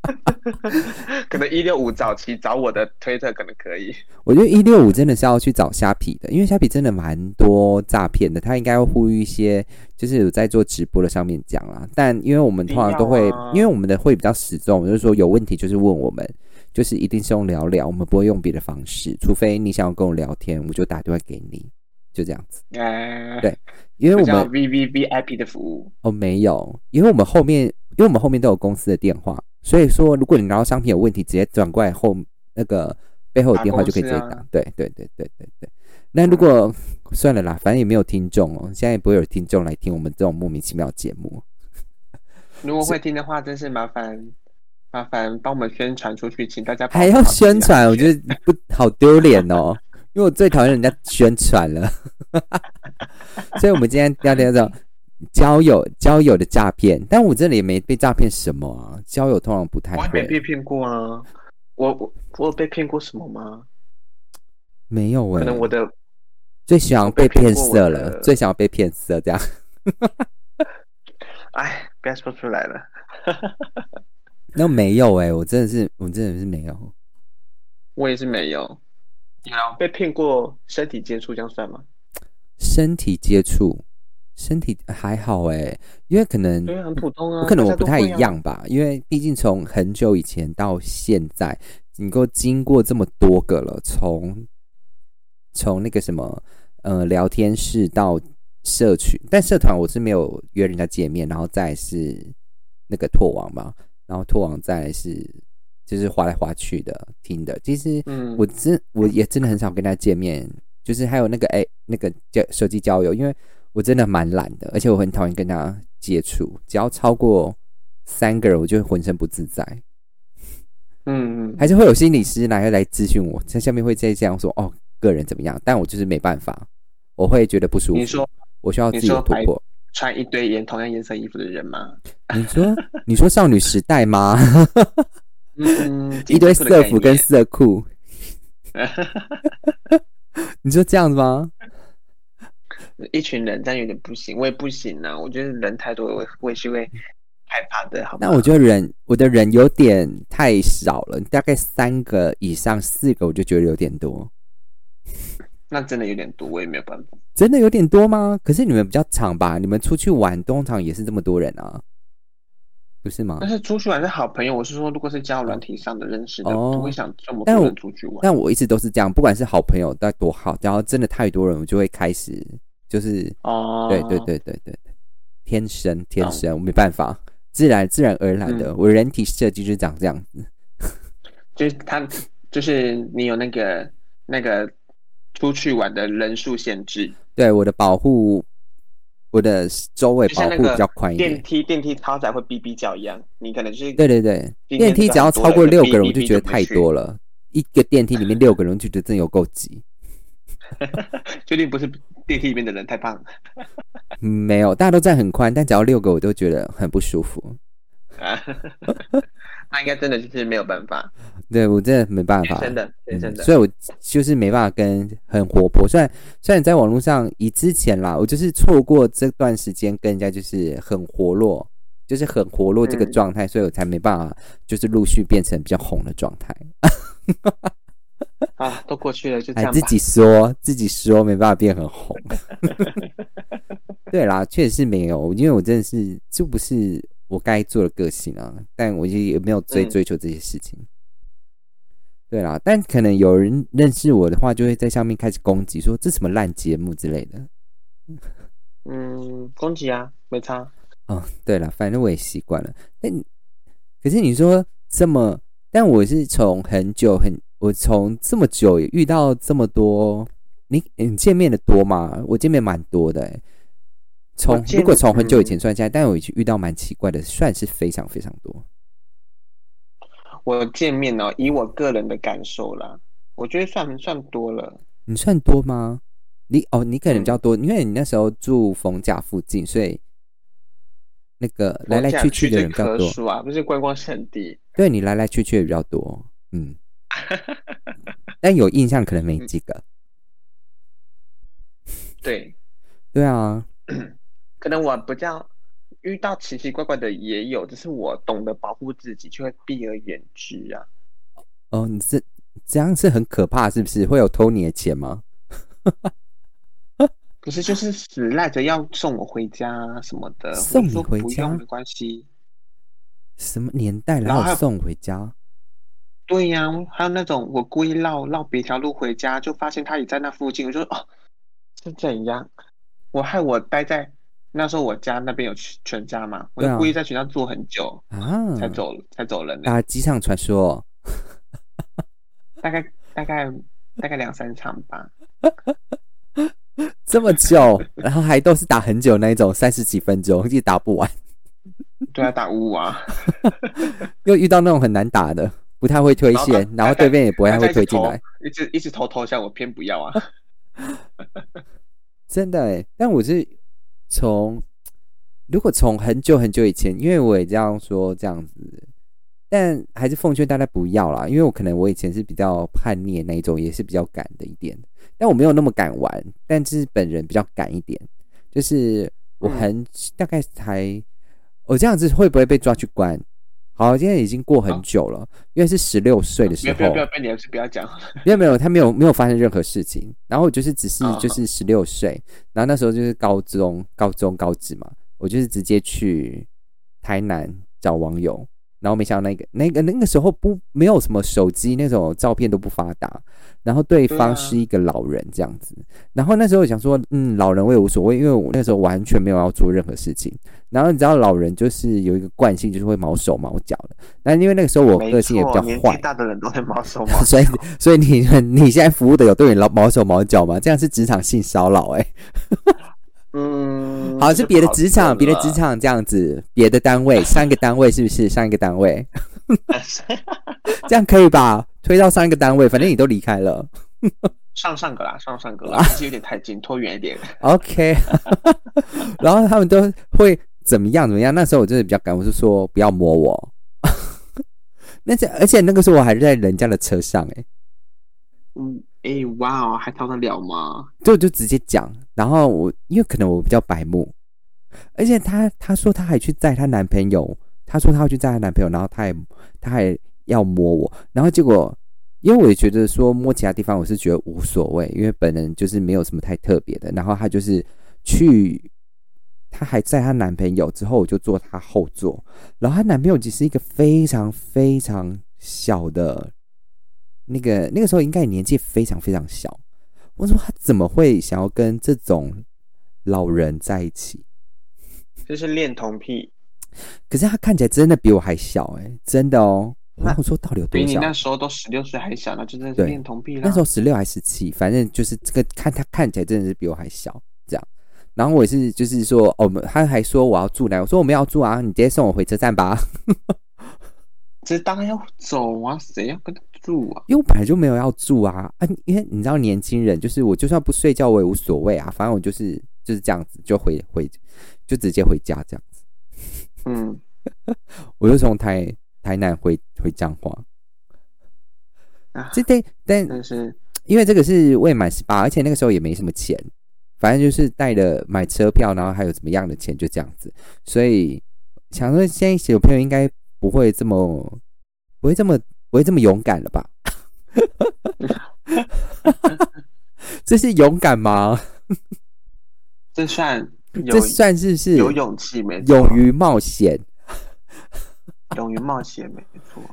可能一六五早期找我的推特可能可以。我觉得一六五真的是要去找虾皮的，因为虾皮真的蛮多诈骗的。他应该会呼吁一些，就是有在做直播的上面讲啦。但因为我们通常都会，因为我们的会比较始终，就是说有问题就是问我们，就是一定是用聊聊，我们不会用别的方式，除非你想要跟我聊天，我就打电话给你，就这样子。对，因为我们 V V V I P 的服务哦没有，因为我们后面，因为我们后面都有公司的电话。所以说，如果你拿到商品有问题，直接转过来后那个背后的电话就可以直接打。对对对对对对。那如果算了啦，反正也没有听众哦，现在也不会有听众来听我们这种莫名其妙的节目。如果会听的话，真是麻烦麻烦帮我们宣传出去，请大家还要宣传，我觉得不好丢脸哦，因为我最讨厌人家宣传了。所以我们今天要聊聊。交友交友的诈骗，但我这里也没被诈骗什么啊。交友通常不太会。没被骗过啊。我我我有被骗过什么吗？没有哎。可能我的最喜欢被骗色了，最想要被骗色这样。哎，不要说出来了。那没有哎，我真的是我真的是没有。我也是没有。有被骗过身体接触，这样算吗？身体接触。身体还好哎，因为可能因为很普通啊，可能我不太一样吧，因为毕竟从很久以前到现在，你够经过这么多个了，从从那个什么呃聊天室到社群，但社团我是没有约人家见面，然后再是那个拓网嘛，然后拓网再是就是划来划去的听的，其实嗯，我真我也真的很少跟他见面，就是还有那个哎那个交手机交友，因为。我真的蛮懒的，而且我很讨厌跟他接触。只要超过三个人，我就浑身不自在。嗯嗯，还是会有心理师来来咨询我，在下面会再这样说哦，个人怎么样？但我就是没办法，我会觉得不舒服。你说，我需要自己突破。穿一堆颜同样颜色衣服的人吗？你说，你说少女时代吗？嗯，一堆色服跟色裤。你就这样子吗？一群人这样有点不行，我也不行啊。我觉得人太多，我我也是会害怕的。好，那我觉得人我的人有点太少了，大概三个以上，四个我就觉得有点多。那真的有点多，我也没有办法。真的有点多吗？可是你们比较长吧？你们出去玩通常也是这么多人啊，不是吗？但是出去玩是好朋友，我是说，如果是交友软体上的认识的，不会想这么多人出去玩。但我一直都是这样，不管是好朋友再多好，然后真的太多人，我就会开始。就是哦，对对对对对天生天生，我没办法，自然自然而然的，我人体设计就长这样子。就是他，就是你有那个那个出去玩的人数限制。对，我的保护，我的周围保护比较宽一点。电梯电梯超载会哔哔叫一样，你可能就是对对对，电梯只要超过六个人，我就觉得太多了。一个电梯里面六个人，就觉得真有够挤。确定不是电梯里面的人太胖？没有，大家都站很宽，但只要六个，我都觉得很不舒服。那应该真的就是没有办法。对我真的没办法，真的，真的。所以我就是没办法跟很活泼。虽然虽然在网络上以之前啦，我就是错过这段时间跟人家就是很活络，就是很活络这个状态，所以我才没办法就是陆续变成比较红的状态。啊，都过去了，就这样。自己说，自己说，没办法变很红。对啦，确实是没有，因为我真的是这不是我该做的个性啊。但我就也没有追追求这些事情。对啦，但可能有人认识我的话，就会在上面开始攻击，说这什么烂节目之类的。嗯，攻击啊，没差。哦，对了，反正我也习惯了。但可是你说这么，但我是从很久很。我从这么久遇到这么多，你你见面的多吗？我见面蛮多的，从如果从很久以前算下来，但我遇到蛮奇怪的，算是非常非常多。我见面哦，以我个人的感受啦，我觉得算算多了。你算多吗？你哦，你可能比较多，因为你那时候住逢甲附近，所以那个来来去去的人比较多啊，不是观光圣地。对你来来去去也比较多，嗯。但有印象可能没几个。对，对啊，可能我比较遇到奇奇怪怪的也有，只是我懂得保护自己，就会避而远之啊。哦，你这这样是很可怕，是不是？会有偷你的钱吗？不是，就是死赖着要送我回家什么的，送你回家不用没关系。什么年代了？然后送回家？对呀、还有那种我故意绕绕别条路回家，就发现他也在那附近，我就说哦是怎样？我害我待在那时候我家那边有全全家嘛，我就故意在全家坐很久、啊，才走才走人呢，啊！机场传说，大概大概大概两三场吧。这么久，然后还都是打很久那一种，三十几分钟，一直打不完。对啊，打五啊，又遇到那种很难打的，不太会推线，然后对面也不太会推进来，，一直一直投投下我，偏不要啊。真的哎。但我是从如果从很久很久以前，因为我也这样说这样子，但还是奉劝大家不要啦，因为我可能我以前是比较叛逆的那一种，也是比较敢的一点，但我没有那么敢玩，但是本人比较敢一点，就是我嗯很、大概才我这样子会不会被抓去关？好，现在已经过很久了，因为是十六岁的时候。不要不要不，要，你还是不要讲。没有没有，他没有没有发生任何事情，然后我就是只是啊。就是十六岁，然后那时候就是高中高中高职嘛，我就是直接去台南找网友，然后没想到那个那个那个时候不没有什么手机那种照片都不发达，然后对方是一个老人这样子，然后那时候我想说，嗯，老人我也无所谓，因为我那时候完全没有要做任何事情，然后你知道老人就是有一个惯性，就是会毛手毛脚的，那因为那个时候我个性也比较坏。纪，大的人都会毛手毛 所以所以你 你现在服务的有对你老毛手毛脚吗？这样是职场性骚扰哎。嗯，好，是别的职场，别的职场这样子，别的单位，上一个单位是不是？上一个单位，这样可以吧？推到上一个单位，反正你都离开了。上上个啦，上上个啦，还是有点太近，拖远一点。OK，然后他们都会怎么样怎么样？那时候我真的比较赶，我是说不要摸我。那这而且那个时候我还是在人家的车上哎、嗯，哎，哇哦，还逃得了吗？就就直接讲。然后我因为可能我比较白目，而且她她说她还去载她男朋友，她说她要去载她男朋友，然后她也她还要摸我，然后结果因为我也觉得说摸其他地方我是觉得无所谓，因为本人就是没有什么太特别的。然后她就是去，她还在她男朋友之后，我就坐她后座，然后她男朋友其实是一个非常非常小的。那个那个时候应该年纪非常非常小，我说他怎么会想要跟这种老人在一起？就是恋童癖，可是他看起来真的比我还小哎、真的哦。我那想说到底有多小？比你那时候都十六岁还小，那就真的是对恋童癖了。那时候十六还十七，反正就是这个看他看起来真的是比我还小这样。然后我也是就是说，哦，我们他还说我要住哪？我说我们要住啊，你直接送我回车站吧，这当然要走啊，谁要跟他住啊？因为我本来就没有要住啊啊，因为你知道年轻人就是我就算不睡觉我也无所谓啊，反正我就是就是这样子就回回就直接回家这样子。嗯，我就从台台南回回彰化。啊这对，但真是因为这个是未满十八，而且那个时候也没什么钱，反正就是带了买车票，然后还有怎么样的钱，就这样子。所以想说，现在小朋友应该不会这么不会这么不会这么勇敢了吧？这是勇敢吗？这算有这算是是有勇气没错，勇于冒险。勇于冒险没错。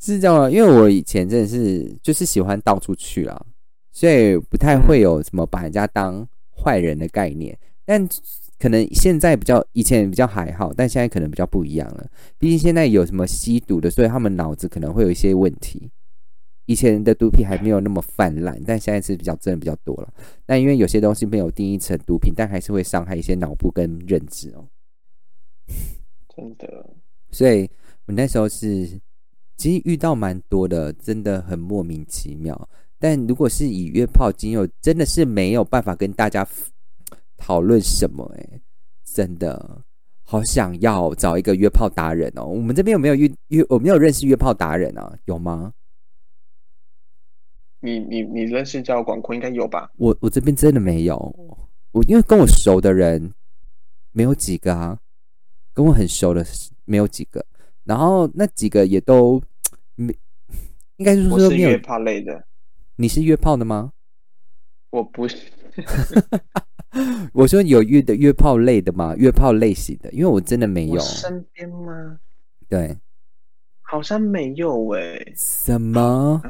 是这样吗？因为我以前真的是就是喜欢到处去啦，所以不太会有什么把人家当坏人的概念。但可能现在比较以前比较还好，但现在可能比较不一样了。毕竟现在有什么吸毒的，所以他们脑子可能会有一些问题。以前的毒品还没有那么泛滥，但现在是比较真的比较多了。那因为有些东西没有定义成毒品，但还是会伤害一些脑部跟认知哦。真的，所以我那时候是其实遇到蛮多的，真的很莫名其妙。但如果是以约炮经友，真的是没有办法跟大家讨论什么哎、真的好想要找一个约炮达人哦。我们这边有没有约约？我没有认识约炮达人啊？有吗？你你你认识叫广坤应该有吧？我我这边真的没有。我因为跟我熟的人没有几个啊，跟我很熟的没有几个，然后那几个也都没，应该是说没有约炮类的。你是约炮的吗？我不是。我说有约的约炮类的吗？约炮类型的，因为我真的没有。身边吗？对，好像没有诶。什么？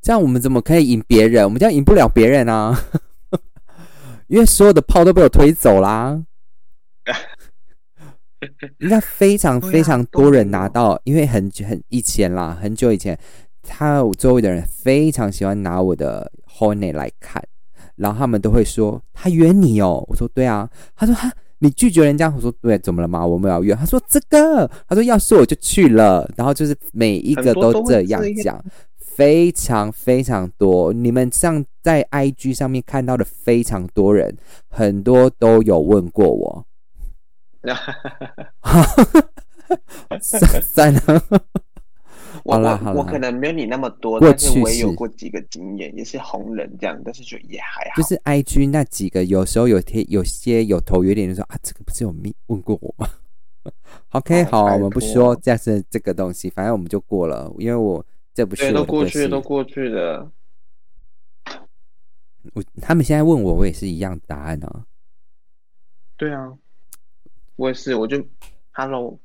这样我们怎么可以赢别人？我们这样赢不了别人啊！因为所有的炮都被我推走啦。应该非常非常多人拿到，因为很很以前啦，很久以前，他周围的人非常喜欢拿我的 Honey 来看，然后他们都会说他约你哦，我说对啊，他说哈你拒绝人家，我说对，怎么了吗？我们要约，他说这个，他说要是我就去了，然后就是每一个都这样讲，非常非常多，你们像在 IG 上面看到的非常多人，很多都有问过我。哈 算算了，好了好了，我可能没有你那么多，但是我也有过几个经验，也是红人这样，但是就也还好。就是 I G 那几个，有时候有贴，有些有头有脸就说啊，这个不是有问问过我吗？OK，好，我们不说这是这个东西，反正我们就过了，因为我这不是都过去都过去的。我他们现在问我，我也是一样答案啊。对啊。我也是，我就，Hello，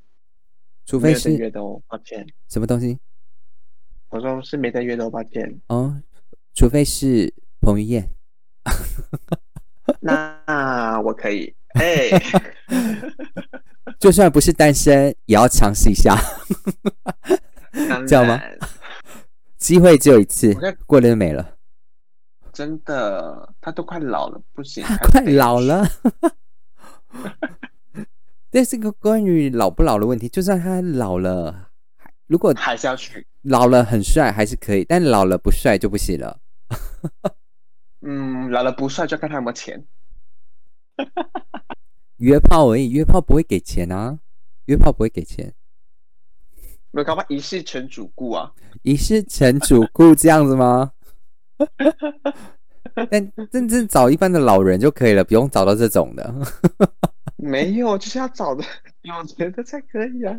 除非是约的哦，抱歉。什么东西？我说是没在约的，抱歉。哦，除非是彭于晏。那 我可以，哎，就算不是单身，也要尝试一下，知道吗？机会只有一次，过了就没了。真的，他都快老了，不行，快老了。这是个关于老不老的问题。就算他老了，如果还是要去老了很帅还是可以，但老了不帅就不行了。嗯，老了不帅就看他有没有钱。约炮而已，约炮不会给钱啊！约炮不会给钱。没有搞嘛，一世成主顾啊！一世成主顾这样子吗？但真正找一般的老人就可以了，不用找到这种的。没有，就是要找的 有钱的才可以啊。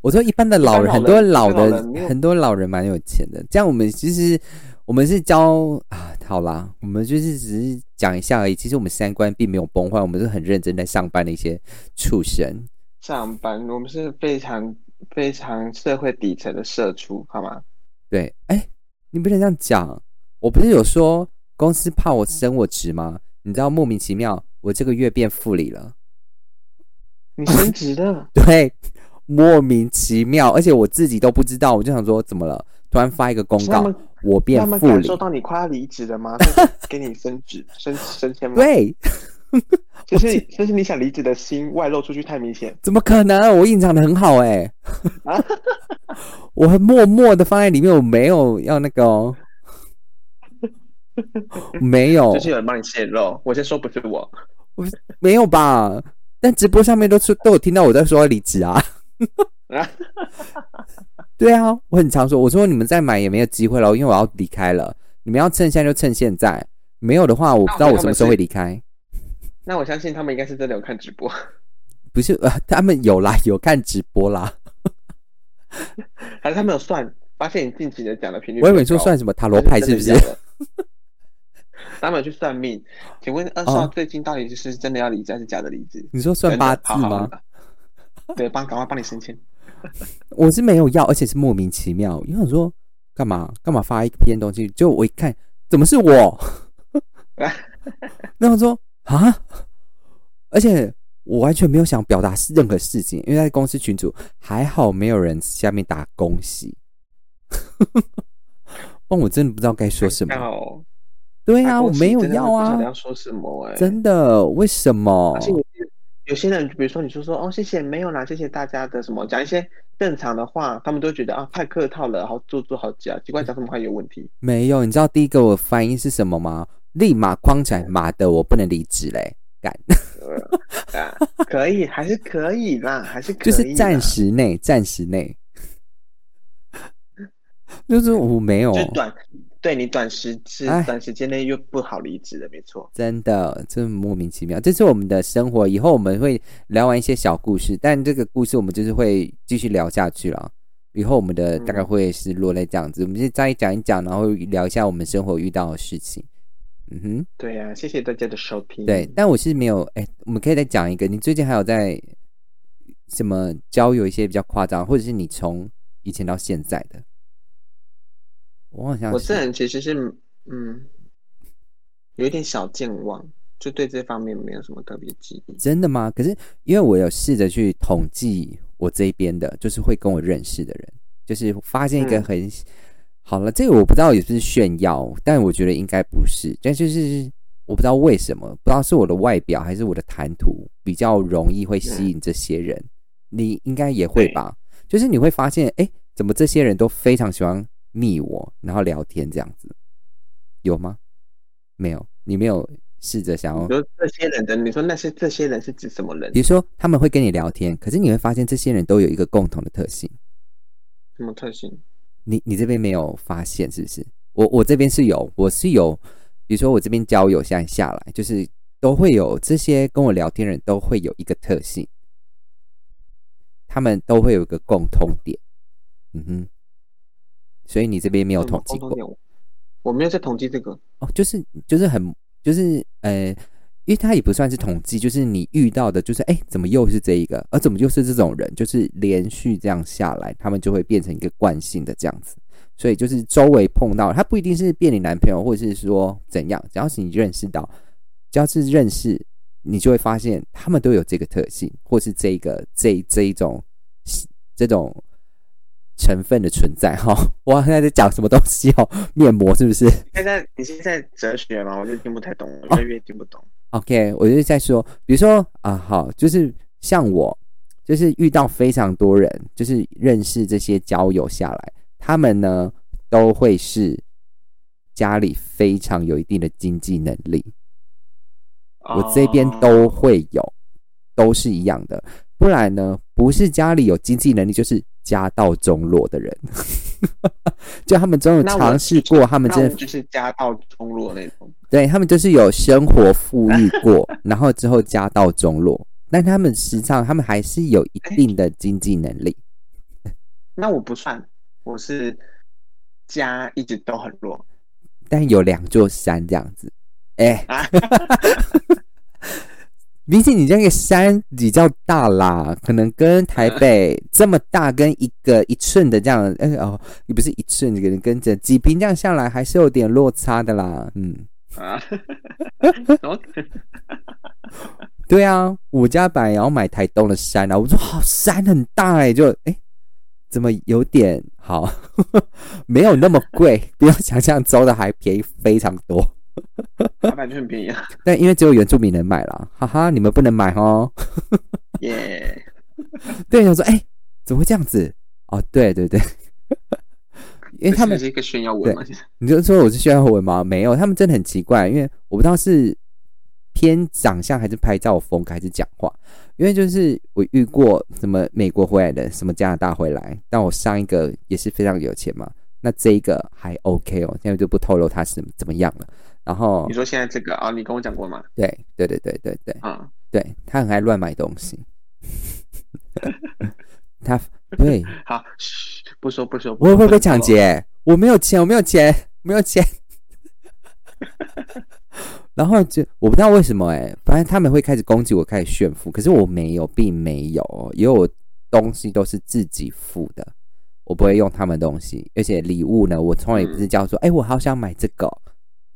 我说一般的老人，很多老的很多老人蛮有钱的。这样我们其实我们是教啊，好啦，我们就是只是讲一下而已。其实我们三观并没有崩坏，我们是很认真在上班的一些畜生。上班，我们是非常非常社会底层的社畜，好吗？对，哎，你不能这样讲。我不是有说公司怕我升我职吗？你知道莫名其妙，我这个月变副理了。你升职了？对，莫名其妙，而且我自己都不知道。我就想说，怎么了？突然发一个公告，我变副理。收到你快要离职了吗？给你升职、升升迁吗？对，就是就是你想离职的心外露出去太明显。怎么可能？我隐藏的很好哎，我很默默的放在里面，我没有要那个，没有。就是有人帮你泄露，我先说不是我，我没有吧？但直播上面都是都有听到我在说离职啊，对啊，我很常说，我说你们再买也没有机会了，因为我要离开了。你们要趁现在就趁现在，没有的话，我不知道我什么时候会离开。那我相信他们应该是真的有看直播，不是？呃，他们有啦，有看直播啦，还是他们有算，发现你近期的讲的频率？我以为说算什么塔罗牌是不是？他们去算命，请问二少最近到底是真的要离职还是假的离职？你说算八字吗？对，帮赶快帮你升迁。我是没有要，而且是莫名其妙。因为我说干嘛干嘛发一篇东西，就我一看，怎么是我？那我说啊，而且我完全没有想表达任何事情，因为在公司群组还好没有人下面打恭喜，不然我真的不知道该说什么。对啊，我没有要啊！要说什么？哎，真的？为什么？而且有些人，比如说你说说哦，谢谢，没有啦，谢谢大家的什么，讲一些正常的话，他们都觉得啊，太客套了，好做作好假，奇怪，讲什么话有问题？没有，你知道第一个我反应是什么吗？立马框起来，妈的，我不能离职嘞！干，可以，还是可以啦，还是 就是暂时内，暂时内，就是我没有，就短。对你短时是哎短时间内又不好离职的，没错。真的，这莫名其妙。这是我们的生活，以后我们会聊完一些小故事，但这个故事我们就是会继续聊下去了。以后我们的嗯大概会是落在这样子，我们就再讲一讲，然后聊一下我们生活遇到的事情。嗯哼，对呀、谢谢大家的收听。对，但我是没有，哎、我们可以再讲一个，你最近还有在什么交友一些比较夸张，或者是你从以前到现在的？我好像我这人其实是嗯，有一点小健忘，就对这方面没有什么特别记忆。真的吗？可是因为我有试着去统计我这边的，就是会跟我认识的人，就是发现一个嗯很、好了，这个我不知道也不是炫耀，但我觉得应该不是，但就是我不知道为什么，不知道是我的外表还是我的谈吐比较容易会吸引这些人，你应该也会吧？就是你会发现，哎、怎么这些人都非常喜欢密我，然后聊天这样子，有吗？没有，你没有试着想要你说这些人的，你说那些这些人是指什么人比？如说他们会跟你聊天，可是你会发现这些人都有一个共同的特性，什么特性？你你这边没有发现是不是？我我这边是有，我是有，比如说我这边交友现在下来，就是都会有这些跟我聊天的人都会有一个特性，他们都会有一个共通点，嗯哼，所以你这边没有统计过？我没有在统计这个。哦，就是就是很就是呃，因为它也不算是统计，就是你遇到的，就是哎，怎么又是这一个，而怎么又是这种人，就是连续这样下来，他们就会变成一个惯性的这样子。所以就是周围碰到他不一定是变你男朋友，或者是说怎样，只要是你认识到，只要是认识，你就会发现他们都有这个特性，或是这个这这一种这种成分的存在哈。我现在在讲什么东西哦？面膜是不是？现在你现在哲学嘛，我就听不太懂，我越来越听不懂。OK，我就是在说，比如说啊，好，就是像我，就是遇到非常多人，就是认识这些交友下来，他们呢都会是家里非常有一定的经济能力，我这边都会有，都是一样的。不然呢，不是家里有经济能力，就是家道中落的人，就他们真的尝试过，他们真的就是家道中落那种。对他们就是有生活富裕过，然后之后家道中落，但他们实际上他们还是有一定的经济能力。那我不算，我是家一直都很弱。但有两座山这样子，哎、啊 毕竟你这个山比较大啦，可能跟台北 这么大，跟一个一寸的这样，哎、哦，也不是一寸，可能跟着几平这样下来，还是有点落差的啦。嗯，啊，对啊，我家本来也要买台东的山啊，我说好山很大哎、就哎、怎么有点好，没有那么贵，比我想象中的还便宜非常多。老板就很便宜啊？但因为只有原住民能买啦，哈哈，你们不能买哦。耶！对，我说哎、怎么会这样子？哦，对对对，因为他们是一个炫耀文嘛？你就说我是炫耀文吗？没有，他们真的很奇怪，因为我不知道是偏长相还是拍照风格还是讲话，因为就是我遇过什么美国回来的，什么加拿大回来，但我上一个也是非常有钱嘛，那这一个还 OK 哦，现在就不透露他是怎么样了。然后你说现在这个啊，你跟我讲过吗？对对对对对对啊，对，他很爱乱买东西，他对 好，嘘，不说不说。我会不会被抢？劫？我没有钱，我没有钱，没有钱。然后就我不知道为什么哎、反正他们会开始攻击我，开始炫富，可是我没有，并没有，因为我东西都是自己付的，我不会用他们东西，而且礼物呢，我从来也不是叫说，哎、我好想买这个，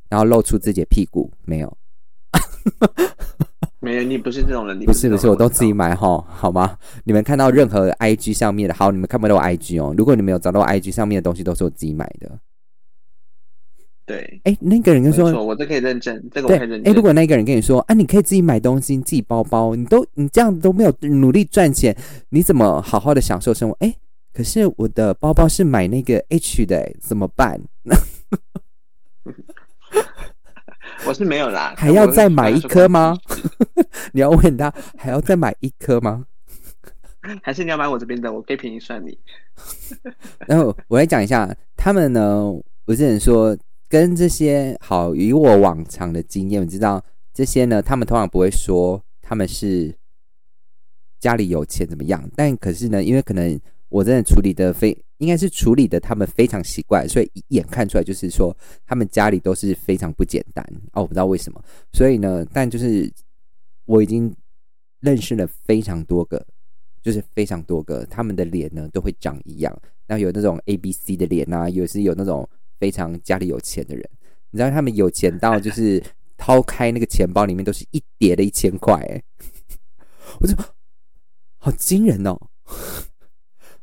然后露出自己的屁股，没有，没有，你不是这种人，你不是不是，我都自己买哈，好吗？你们看到任何 IG 上面的，好，你们看不到我 IG 哦，如果你们有找到我 IG 上面的东西，都是我自己买的。对，哎、那个人就说，我这可以认证，这个我可以认证。如果那个人跟你说啊，你可以自己买东西，自己包包，你都你这样子都没有努力赚钱，你怎么好好的享受生活？哎、可是我的包包是买那个 H 的、哎怎么办？我是没有啦，还要再买一颗吗？你要问他还要再买一颗吗？还是你要买我这边的，我可以便宜算你。然后我来讲一下，他们呢，我只能说跟这些好，以我往常的经验，我知道这些呢，他们通常不会说他们是家里有钱怎么样，但可是呢，因为可能我真的处理的非应该是处理的他们非常习惯，所以一眼看出来就是说他们家里都是非常不简单哦，我不知道为什么，所以呢，但就是我已经认识了非常多个，就是非常多个，他们的脸呢都会长一样，那有那种 A B C 的脸啊，有时有那种。非常家里有钱的人，你知道他们有钱到就是 掏开那个钱包里面都是一叠的一千块，哎，我就好惊人哦！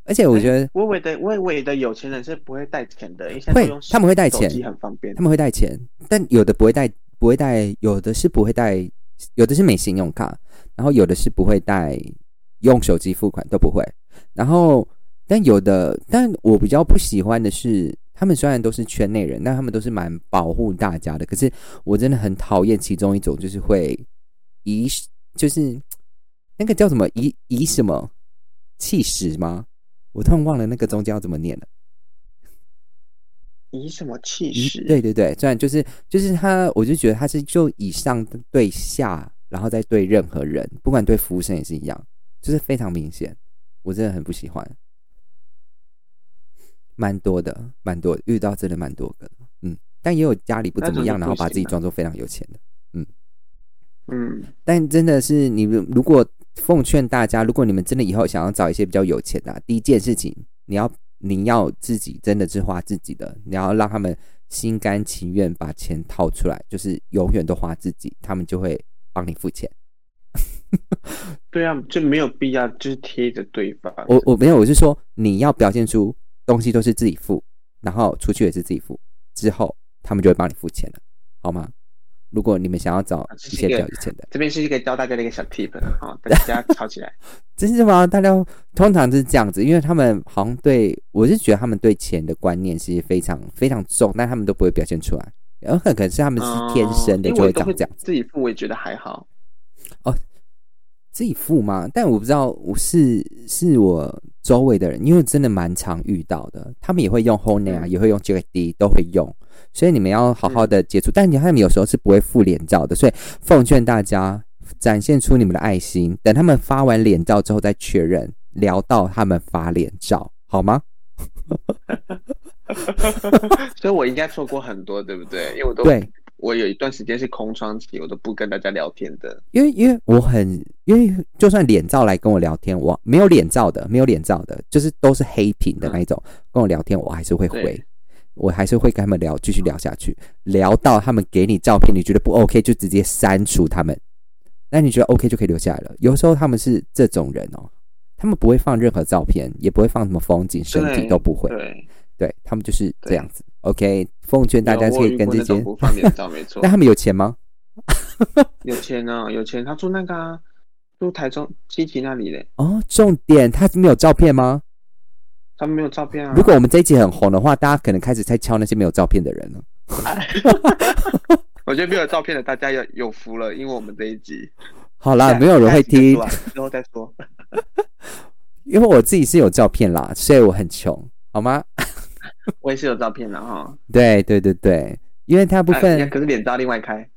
而且我觉得，微微的微微的有钱人是不会带钱的，会他们会带钱，很方便，他们会带钱，但有的不会带，不会带，有的是不会带，有的是没信用卡，然后有的是不会带用手机付款都不会，然后但有的，但我比较不喜欢的是。他们虽然都是圈内人，但他们都是蛮保护大家的。可是我真的很讨厌其中一种，就是会以就是那个叫什么以以什么气势吗？我突然忘了那个中间要怎么念了。以什么气势？对对对，虽然就是就是他，我就觉得他是就以上对下，然后再对任何人，不管对服务生也是一样，就是非常明显。我真的很不喜欢。蛮多的，蛮多遇到真的蛮多个，嗯，但也有家里不怎么样，然后把自己装作非常有钱的，嗯嗯，但真的是你们如果奉劝大家，如果你们真的以后想要找一些比较有钱的，第一件事情你要你要自己真的是花自己的，你要让他们心甘情愿把钱掏出来，就是永远都花自己，他们就会帮你付钱。对啊，就没有必要就是贴着对方。我我没有，我是说你要表现出。东西都是自己付，然后出去也是自己付，之后他们就会帮你付钱了，好吗？如果你们想要找一些比较有钱的，这边是一个教大家的一个小 tip 啊，大家 抄起来，真是吗？大家通常是这样子，因为他们好像对我是觉得他们对钱的观念是非常非常重，但他们都不会表现出来，然后可能是他们是天生的就会长这样，自己付我也觉得还好哦。自己付吗？但我不知道，我是是我周围的人，因为真的蛮常遇到的，他们也会用 Honey 啊，也会用 JD，都会用，所以你们要好好的接触。但你他们有时候是不会附脸照的，所以奉劝大家展现出你们的爱心，等他们发完脸照之后再确认，聊到他们发脸照，好吗？所以我应该错过很多，对不对？因为我都对。我有一段时间是空窗期，我都不跟大家聊天的。因为因为我很因为就算脸照来跟我聊天，我没有脸照的，没有脸照的，就是都是黑屏的那一种，跟我聊天我还是会回，我还是会跟他们聊，继续聊下去，聊到他们给你照片，你觉得不 OK 就直接删除他们，那你觉得 OK 就可以留下来了。有时候他们是这种人哦，他们不会放任何照片，也不会放什么风景、身体都不会。对他们就是这样子，OK。奉劝大家可以跟这些不放脸照，没错。那他们有钱吗？有钱啊，有钱。他住那个住台中七期那里嘞。哦，重点，他没有照片吗？他们没有照片啊。如果我们这一集很红的话，大家可能开始在敲那些没有照片的人了。我觉得没有照片的大家有有福了，因为我们这一集好啦，没有人会听，之后再说。因为我自己是有照片啦，所以我很穷，好吗？我也是有照片的哈，对对对对，因为大部分可是脸照另外开，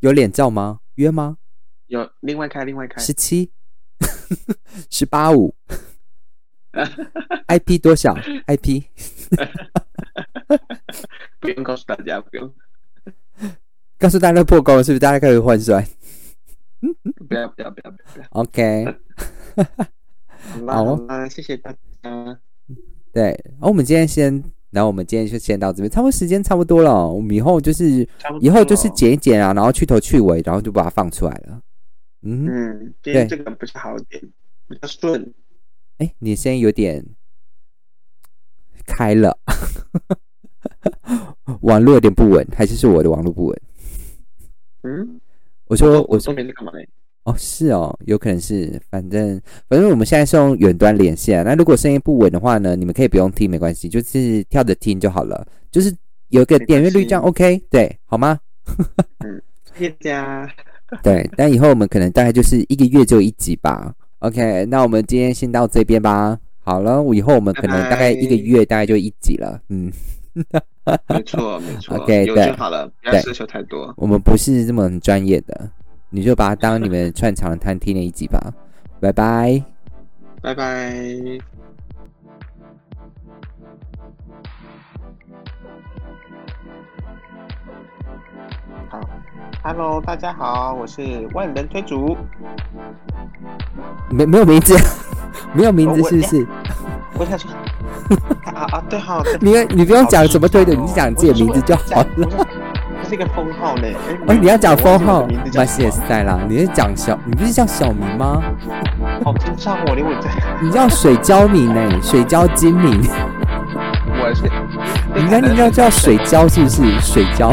有脸照吗？约吗？有另外开另外开，十七，十八五 IP 多少？IP，不用告诉大家，不用告诉大家破功了，是不是？大家开始换算？不要不要不要不要，OK，好，啦谢谢大家。对，然后我们今天先，然后我们今天就先到这边，差不多时间差不多了。我们以后就是，以后就是剪一剪啊，然后去头去尾，然后就把它放出来了。嗯嗯，对，这个不是好点，比较顺。哎，你声音有点开了，网络有点不稳，还是是我的网络不稳？嗯，我说我说没在干嘛嘞？哦，是哦，有可能是，反正反正我们现在是用远端连线。那如果声音不稳的话呢，你们可以不用听，没关系，就是跳着听就好了。就是有个点阅率这样 OK，对，好吗？嗯，谢谢家。对，但以后我们可能大概就是一个月就一集吧。OK，那我们今天先到这边吧。好了，以后我们可能大概一个月大概就一集了。嗯。没错没错 OK，有对就好了，不要对奢求太多。我们不是这么专业的，你就把它当你们串场的探听的一集吧。拜拜。拜拜。，Hello，大家好，我是万人推主。没 没有名字，没有名字是不是？我想说，啊啊，对哈，对你你不用讲好怎么推的，你就讲自己的名字就好了。这是一个封号嘞。哎哦，你要讲封号我忘记我的名字，叫马西也什么塞啦。你是讲小，你不是叫小明吗？好智障哦，连我这，你叫水胶明呢、水胶精明。我是，你应该应该叫水胶是不是？水胶。